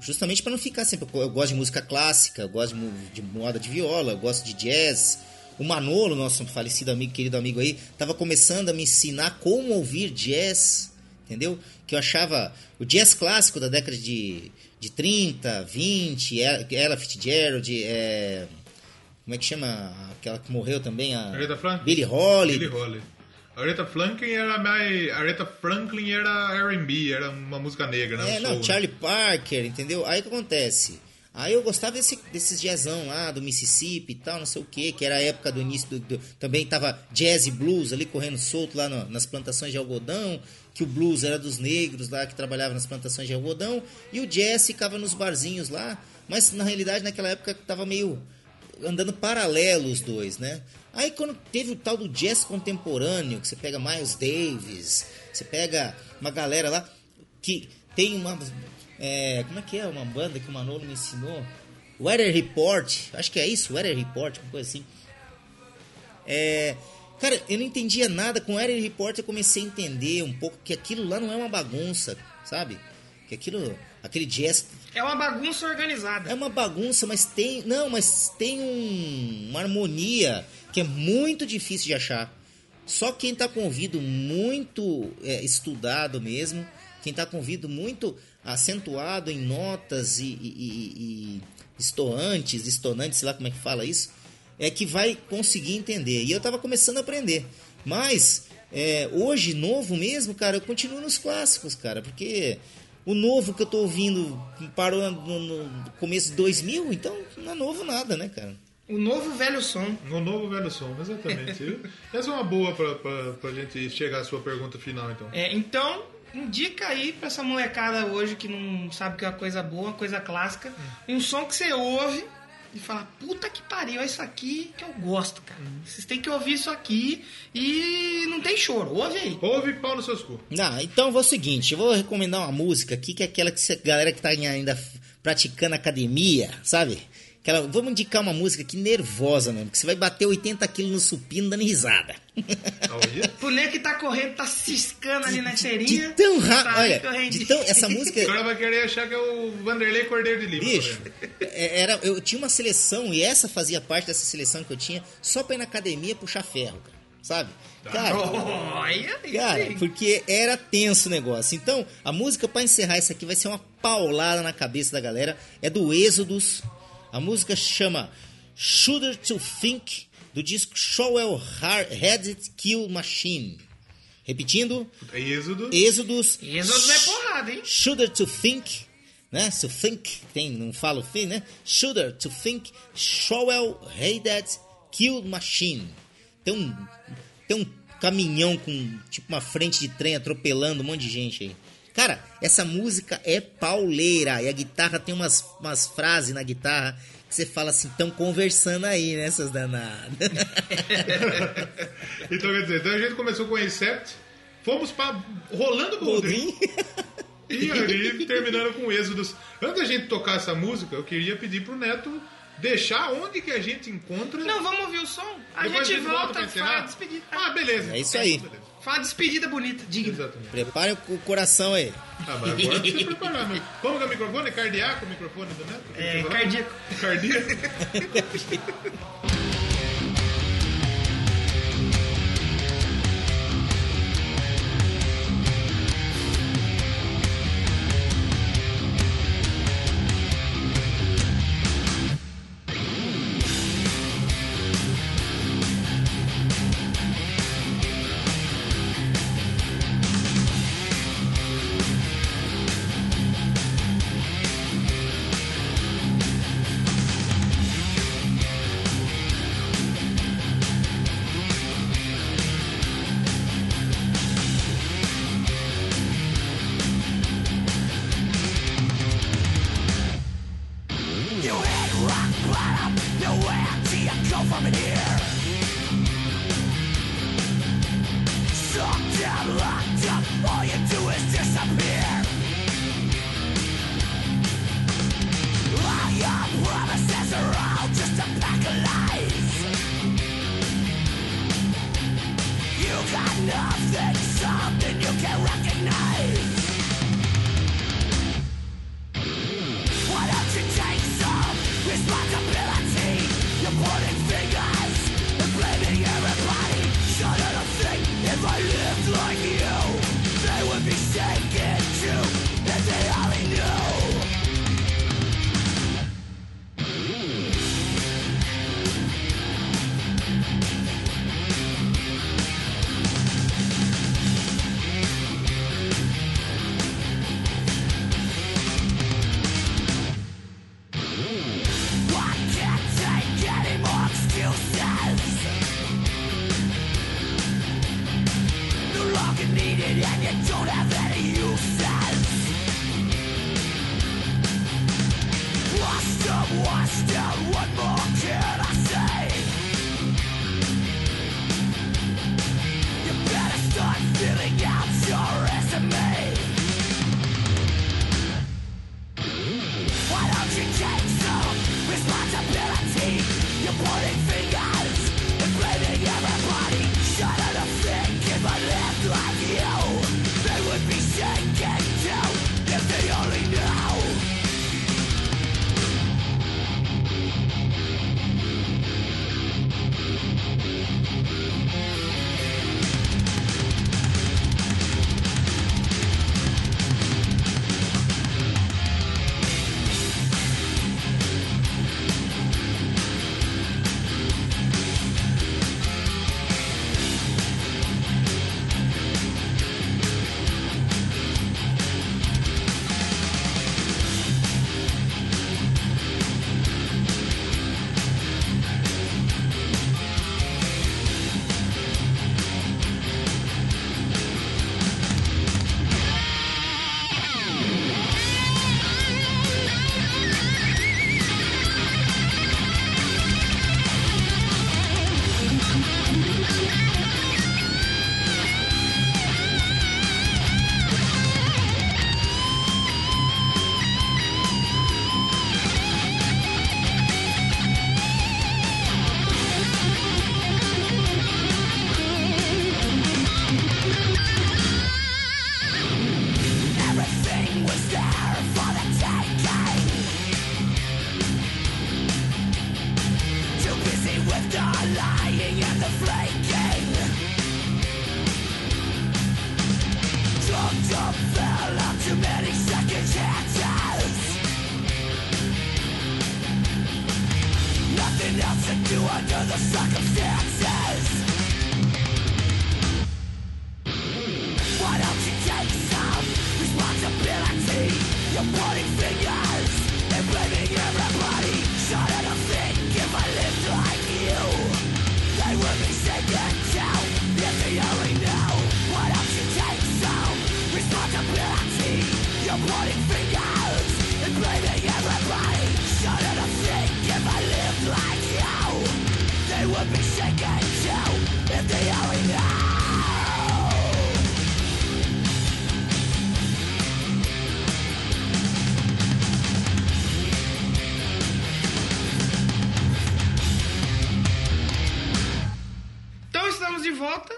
justamente para não ficar sempre. Eu gosto de música clássica, eu gosto de, moda de viola, eu gosto de jazz. O Manolo, nosso falecido amigo, querido amigo aí, estava começando a me ensinar como ouvir jazz, entendeu? Que eu achava o jazz clássico da década de, de 30, 20, Ella Fitzgerald, é, como é que chama aquela que morreu também? A Aretha Franklin? Billie Holiday. Billie Holiday. Aretha Franklin era mais. Aretha Franklin era R&B, era uma música negra, né? É, Um não, soul, né? Charlie Parker, entendeu? Aí o que acontece? Aí eu gostava desse, desses jazzão lá do Mississippi e tal, não sei o que, que era a época do início do, do- Também tava jazz e blues ali correndo solto lá no- nas plantações de algodão, que o blues era dos negros lá que trabalhavam nas plantações de algodão, e o jazz ficava nos barzinhos lá, mas na realidade naquela época tava meio andando paralelo os dois, né? Aí quando teve o tal do jazz contemporâneo, que você pega Miles Davis, você pega uma galera lá que tem uma. É, como é que é uma banda que o Manolo me ensinou? Weather Report, acho que é isso, Weather Report, uma coisa assim. É, cara, eu não entendia nada com o Weather Report, eu comecei a entender um pouco que aquilo lá não é uma bagunça, sabe? Que aquilo, aquele jazz É uma bagunça organizada. é uma bagunça, mas tem. Não, mas tem um- uma harmonia que é muito difícil de achar. Só quem tá com ouvido muito é, estudado mesmo, quem tá com ouvido muito acentuado em notas e, e- e- e estoantes, estonantes, sei lá como é que fala isso, é que vai conseguir entender. E eu tava começando a aprender. Mas é, hoje, novo mesmo, cara, eu continuo nos clássicos, cara, porque o novo que eu tô ouvindo parou no, no começo de 2000, então não é novo nada, né, cara? O novo velho som. No novo velho som, exatamente. Essa é uma boa pra, pra, pra gente chegar à sua pergunta final, então. É, então, indica aí pra essa molecada hoje que não sabe o que é uma coisa boa, uma coisa clássica, um som que você ouve e fala, puta que pariu, é isso aqui que eu gosto, cara. Vocês têm que ouvir isso aqui e não tem choro, ouve aí. Ouve pau nos seus cu. Não, então vou o seguinte, eu vou recomendar uma música aqui, que é aquela que a galera que tá ainda praticando academia, sabe? Aquela, vamos indicar uma música aqui nervosa mesmo, que você vai bater 80 quilos no supino dando risada. Nego que tá correndo, tá ciscando ali na cheirinha. De tão rápido, tá olha, de tão, essa música... O cara vai querer achar que é o Vanderlei Cordeiro de Lima. Bicho, tá é- era, eu tinha uma seleção, e essa fazia parte dessa seleção que eu tinha, só pra ir na academia puxar ferro, cara, sabe? Cara, Olha aí. Cara, sim. porque era tenso o negócio. Então, a música pra encerrar isso aqui vai ser uma paulada na cabeça da galera. É do Êxodos. A música chama Shudder to Think, do disco Showell Headed Kill Machine. Repetindo, Êxodo. Êxodos. Êxodos é porrada, hein? Shudder to Think, né? To Think, tem, não falo think, né? Shudder to Think, Showell Headed Kill Machine. Tem um, tem um caminhão com tipo uma frente de trem atropelando um monte de gente aí. Cara, essa música é pauleira e a guitarra tem umas, umas frases na guitarra que você fala assim, estão conversando aí, né, essas danadas. então, quer dizer, então a gente começou com o Incept, fomos para Rolando Boldrin. e ali terminando com o Êxodos. Antes da gente tocar essa música, eu queria pedir pro Neto deixar onde que a gente encontra. Não, vamos ouvir o som? A, gente, a gente, volta, volta pra encerrar. Ah, beleza. É isso aí. Beleza. Fala uma despedida bonita, diga. Exatamente. Prepare o coração aí. Ah, mas agora precisa preparar, né? Como que é o microfone? É cardíaco o microfone do Neto? É, cardíaco. Cardíaco. and you don't have any uses Washed up, washed up. what Então de volta.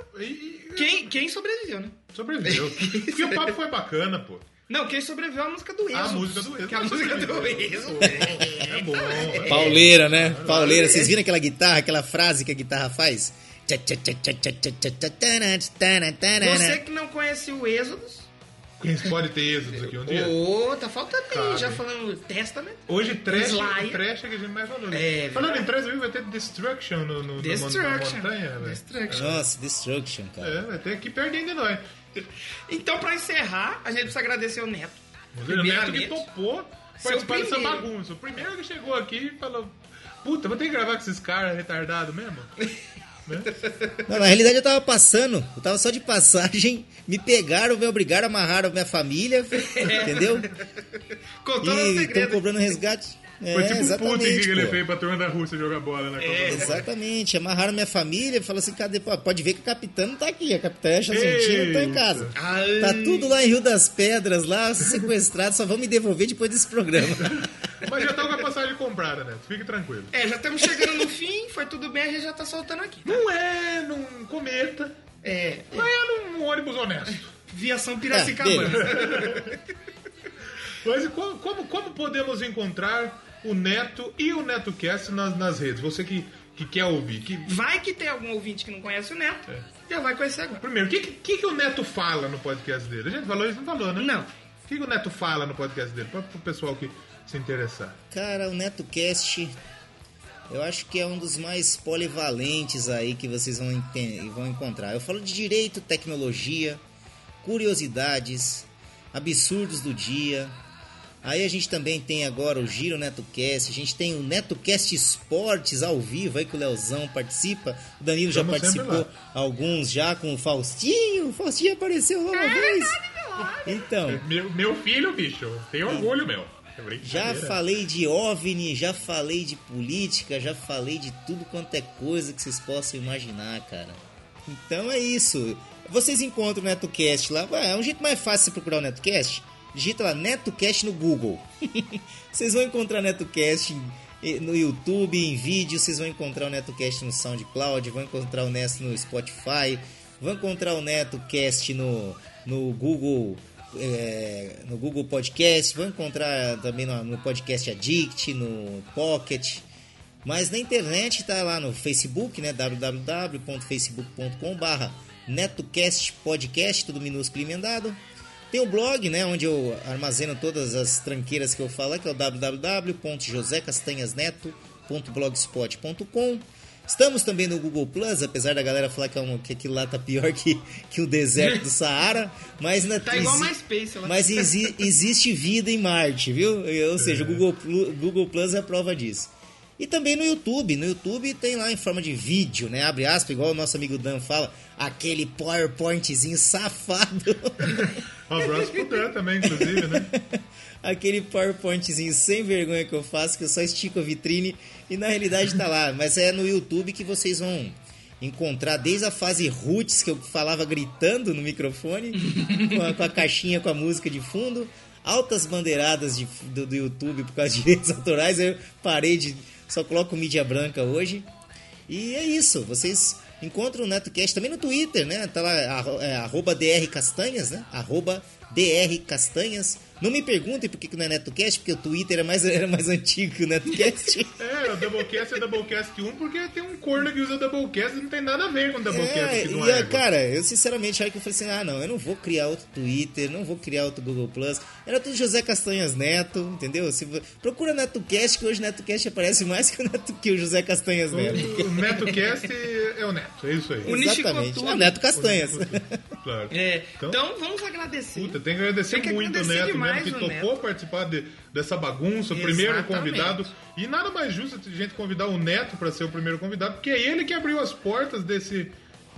Quem, quem sobreviveu, né? Sobreviveu. Porque o papo foi bacana, pô. Não, quem sobreviveu é a música do Exo. A música do Exo. Que é a música do. Exo. É bom. é. Pauleira, né? Pauleira. Vocês viram aquela guitarra, aquela frase que a guitarra faz? Você que não conhece o Êxodos, Quem pode ter êxodos aqui um dia? ô, tá faltando aí, já falando Testament. Hoje, trash, trash é que a gente mais falou. né? É, Falando em trash, vai ter Destruction no, no, Destruction. na montanha. velho. Destruction. Nossa, Destruction, cara. É, vai ter aqui perdendo de nós. Então, pra encerrar, a gente precisa agradecer o Neto. O Neto que topou participar dessa bagunça. O primeiro que chegou aqui e falou: Puta, vou ter que gravar com esses caras retardados mesmo? Né? Não, na realidade eu tava passando, eu tava só de passagem, me pegaram, me obrigaram, amarraram minha família, entendeu? Contou o E estão cobrando resgate. É, Foi tipo um Putin exatamente. que ele pô. fez pra turma da Rússia jogar bola na Copa É. Exatamente, amarraram minha família, falou assim, cadê? Pô, pode ver que a capitã não tá aqui, a capitã Argentina não tá em casa. Ai. Tá tudo lá em Rio das Pedras, lá, sequestrado, só vão me devolver depois desse programa. Mas já tá com a passagem comprada, Neto. Fique tranquilo. É, já estamos chegando no fim, foi tudo bem, a gente já tá soltando aqui. Não é num cometa, É, não é num ônibus honesto. viação É, Piracicabana. Mas e como, como, como podemos encontrar o Neto e o NetoCast nas, nas redes? Você que, que quer ouvir. Que, Vai que tem algum ouvinte que não conhece o Neto, É. já vai conhecer agora. primeiro, o que, que, que o Neto fala no podcast dele? A gente falou isso? Não falou, né? Não. O que, que o Neto fala no podcast dele? Para o pessoal que se interessar. Cara, o NetoCast, eu acho que é um dos mais polivalentes aí que vocês vão, enten- vão encontrar. Eu falo de direito, tecnologia, curiosidades, absurdos do dia. Aí a gente também tem agora o Giro NetoCast, a gente tem o NetoCast Esportes ao vivo, aí que o Leozão participa. O Danilo já Estamos sempre participou, alguns já com o Faustinho. O Faustinho apareceu lá uma vez. Então, Meu, meu filho, bicho, tem orgulho, meu. É Já falei de OVNI, já falei de política, já falei de tudo quanto é coisa que vocês possam imaginar, cara. Então é isso. Vocês encontram o NetoCast lá. Ué, É um jeito mais fácil de procurar o NetoCast. Digita lá NetoCast no Google. vocês vão encontrar NetoCast em- no YouTube, em vídeo. Vocês vão encontrar o NetoCast no SoundCloud. Vão encontrar o Neto no Spotify. Vão encontrar o NetoCast no, no Google é, no Google Podcast, vão encontrar também no, no Podcast Addict, no Pocket. Mas na internet tá lá no Facebook, né? www.facebook.com/barra NetoCast Podcast, tudo minúsculo emendado. Tem o blog, né? Onde eu armazeno todas as tranqueiras que eu falo, que é o www.josecastanhasneto.blogspot.com. Estamos também no Google Plus, apesar da galera falar que, é um, que aquilo lá tá pior que, que o deserto do Saara. Mas na, Tá igual MySpace lá. mas exi- existe vida em Marte, viu? Ou seja, o Google, Plu- Google Plus é a prova disso. E também no YouTube. No YouTube tem lá em forma de vídeo, né? Abre aspas, igual o nosso amigo Dan fala, aquele PowerPointzinho safado. Um abraço pro Dan também, inclusive, né? aquele PowerPointzinho sem vergonha que eu faço, que eu só estico a vitrine e na realidade tá lá. Mas é no YouTube que vocês vão encontrar desde a fase roots que eu falava gritando no microfone, com a, com a caixinha com a música de fundo, altas bandeiradas de- do, do YouTube por causa de direitos autorais. Eu parei de. Só coloco mídia branca hoje. E é isso, vocês encontram o NetoCast também no Twitter, né? Tá lá, é, arroba DR Castanhas, né? Arroba DR Castanhas. Não me perguntem por que que não é NetoCast, porque o Twitter era mais, era mais antigo que o NetoCast. É, o Doublecast é Doublecast 1 porque tem um corno que usa Doublecast e não tem nada a ver com o Doublecast É, aqui do e, Égua. cara, eu sinceramente acho que eu falei assim: ah, não, eu não vou criar outro Twitter, não vou criar outro Google Plus. Era tudo José Castanhas Neto, entendeu? Se, procura NetoCast, que hoje o NetoCast aparece mais que o, Neto, que o José Castanhas Neto. O, o NetoCast é o Neto, é isso aí. Unificou Exatamente. É o Neto Castanhas. Claro. É, Então- então, vamos agradecer. Puta, tem que agradecer Tem que muito agradecer o Neto demais que topou participar de- dessa bagunça, o primeiro convidado. E nada mais justo a gente convidar o Neto para ser o primeiro convidado, porque é ele que abriu as portas desse.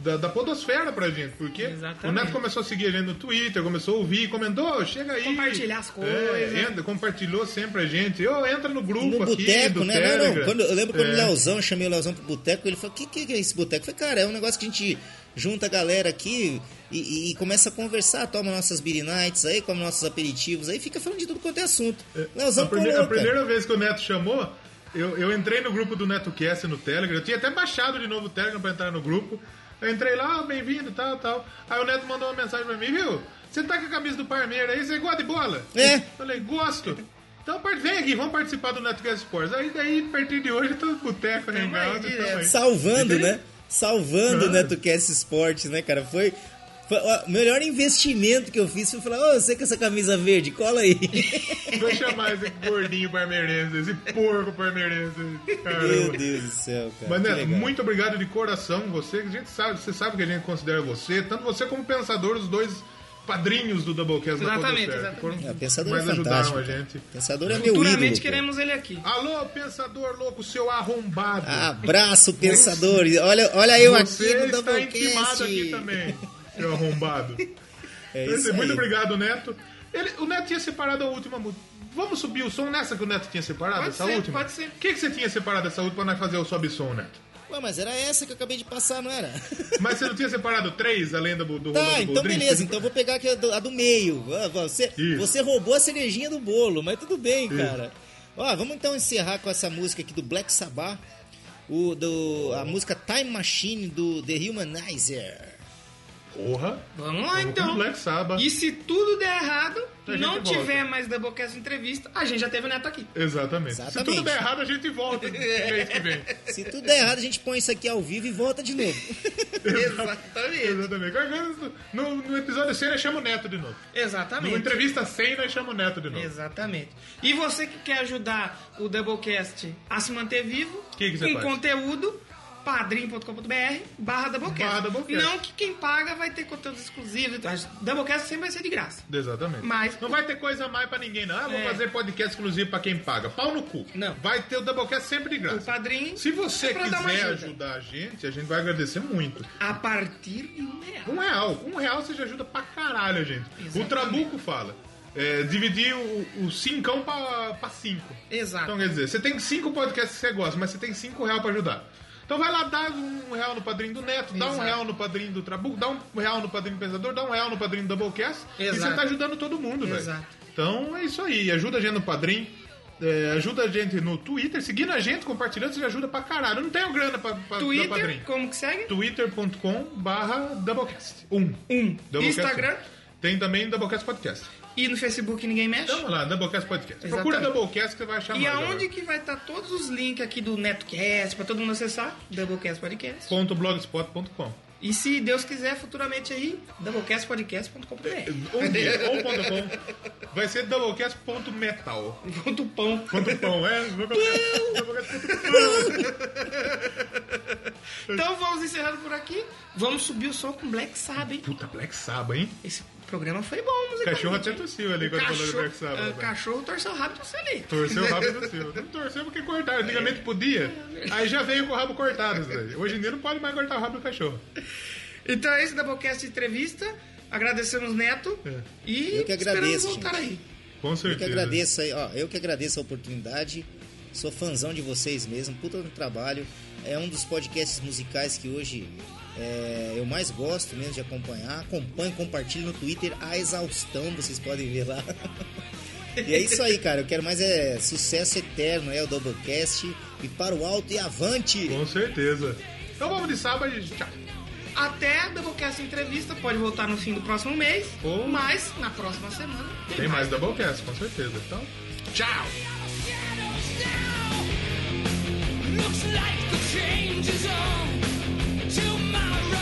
Da, da podosfera pra gente, porque Exatamente. o Neto começou a seguir a gente no Twitter, começou a ouvir, comentou, chega aí. Compartilhar as É, coisas. entra, compartilhou sempre a gente. Ô, entra no grupo No aqui boteco, do né? Não, Telegram. não. Quando, eu lembro quando É. o Leozão, eu chamei o Leozão pro boteco, ele falou: o que, que é esse boteco? Eu falei, cara, é um negócio que a gente junta a galera aqui e, e- e começa a conversar, toma nossas beer nights aí, come nossos aperitivos aí, fica falando de tudo quanto é assunto. Leozão a, prime- colou, a primeira vez que o Neto chamou, eu, eu entrei no grupo do NetoCast no Telegram. Eu tinha até baixado de novo o Telegram pra entrar no grupo. Eu entrei lá, ah, bem-vindo, tal, tal. Aí o Neto mandou uma mensagem pra mim, viu? Você tá com a camisa do Parmeira aí, você gosta de bola? É. Falei, gosto. Então vem aqui, vamos participar do NetoCast Sports. Aí daí, a partir de hoje, eu tô no boteco, tamo aí. Salvando, né? Salvando o. NetoCast Esportes, né, cara? Foi. O melhor investimento que eu fiz foi falar, ô, você com essa camisa verde, cola aí. Vou chamar esse gordinho parmeirense, esse porco parmeirense. Meu. Deus do céu, cara. Mas, legal. muito obrigado de coração você. A gente sabe, você sabe que a gente considera você, tanto você como o Pensador, os dois padrinhos do Doublecast da Exatamente, Podosfera, exatamente. É, o Pensador é ajudaram fantástico. a gente. Pensador é meu ídolo. Futuramente cara. queremos ele aqui. Alô, Pensador louco, seu arrombado. Abraço, pensador. Olha, olha eu você aqui no está intimado Doublecast. aqui também, seu arrombado. É isso Muito aí. obrigado, Neto. Ele- o Neto tinha separado a última música. Vamos subir o som nessa que o Neto tinha separado? Pode essa ser, última? pode ser. O que, que você tinha separado dessa última pra nós fazer o sobe som, Neto? Ué, mas era essa que eu acabei de passar, não era? Mas você não tinha separado três, além do, do Tá, Rolando então Boldrin? beleza. Então eu vou pegar aqui a do, a do meio. Você, Isso. você roubou a cerejinha do bolo, mas tudo bem, cara. Ó, vamos então encerrar com essa música aqui do Black Sabbath. O, do, a música Time Machine do The Humanizer. Porra. Vamos lá então. Black Sabbath. E se tudo der errado, A não volta. tiver mais Doublecast entrevista, a gente já teve o Neto aqui. Exatamente. Se Exatamente. tudo der errado, a gente volta no mês que vem. Se tudo der errado, a gente põe isso aqui ao vivo e volta de novo. Exatamente. Exatamente. No, no episódio 100, nós chama o Neto de novo. No Exatamente. entrevista 100, nós chama o Neto de novo. Exatamente. E você que quer ajudar o Doublecast a se manter vivo, Que que você com faz? conteúdo, padrim.com.br barra Doublecast. Barra Doublecast. Não que quem paga vai ter conteúdo exclusivo. A Doublecast sempre vai ser de graça. Exatamente. Mas- Não vai ter coisa mais pra ninguém, não. Ah, vou É. fazer podcast exclusivo pra quem paga. Pau no cu. Não. Vai ter o Doublecast sempre de graça. O padrinho Se você é quiser ajuda. ajudar a gente, a gente vai agradecer muito. A partir de um real. Um real. Um real você já ajuda pra caralho gente. O Exatamente. Trabuco fala. é, dividir o, o cincão pra, pra cinco. Exato. Então quer dizer, você tem cinco podcasts que você gosta, mas você tem cinco reais pra ajudar. Então vai lá, dá um real no padrinho do Neto, dá um real no padrinho do Trabuco, dá um real no padrinho do Pensador, dá um real no padrinho do Doublecast. E Exato. você tá ajudando todo mundo, velho. Exato. Então é isso aí. Ajuda a gente no padrinho. é, ajuda a gente no Twitter, seguindo a gente, compartilhando, você ajuda pra caralho. Eu não tenho grana pra, pra Twitter, padrinho como que segue? twitter.com barra Doublecast. Um. Um. Doublecast Instagram? Tem também Doublecast Podcast. E no Facebook ninguém mexe? Então lá, Doublecast Podcast. Procura Exatamente. Doublecast que você vai achar E aonde que vai estar todos os links aqui do NetoCast, pra todo mundo acessar? Doublecast Podcast. Ponto blogspot.com. E se Deus quiser, futuramente aí, doublecastpodcast.com.br. Um dia, ou ponto .com. Vai ser doublecast.metal. Ponto pão. Ponto .com, é? Então vamos encerrando por aqui. Vamos subir o som com Black Sabbath, hein? Puta, Black Sabbath, hein? Esse programa foi bom, O cachorro até tossiu ali quando falou do Black Sabbath. velho. cachorro torceu o rabo de você ali. Torceu o rabo do seu. Não torceu porque cortaram. Antigamente podia. Aí já veio com o rabo cortado. isso daí. Hoje em dia não pode mais cortar o rabo do cachorro. Então é esse Doublecast entrevista. Agradecemos Neto. E Eu que agradeço, esperamos voltar gente. aí. Com Eu certeza. que agradeço aí, ó, eu que agradeço a oportunidade. Sou fãzão de vocês mesmo, puta no trabalho. É um dos podcasts musicais que hoje é, eu mais gosto mesmo de acompanhar. Acompanho, compartilho no Twitter a exaustão, vocês podem ver lá. e é isso aí, cara. Eu quero mais é sucesso eterno, é o Doublecast. E para o alto e avante! Com certeza. Então vamos de sábado e tchau. Até a Doublecast entrevista. Pode voltar no fim do próximo mês. Ou- Mas na próxima semana Tem mais Doublecast, com certeza. Então, tchau! Looks like the change is on. tomorrow.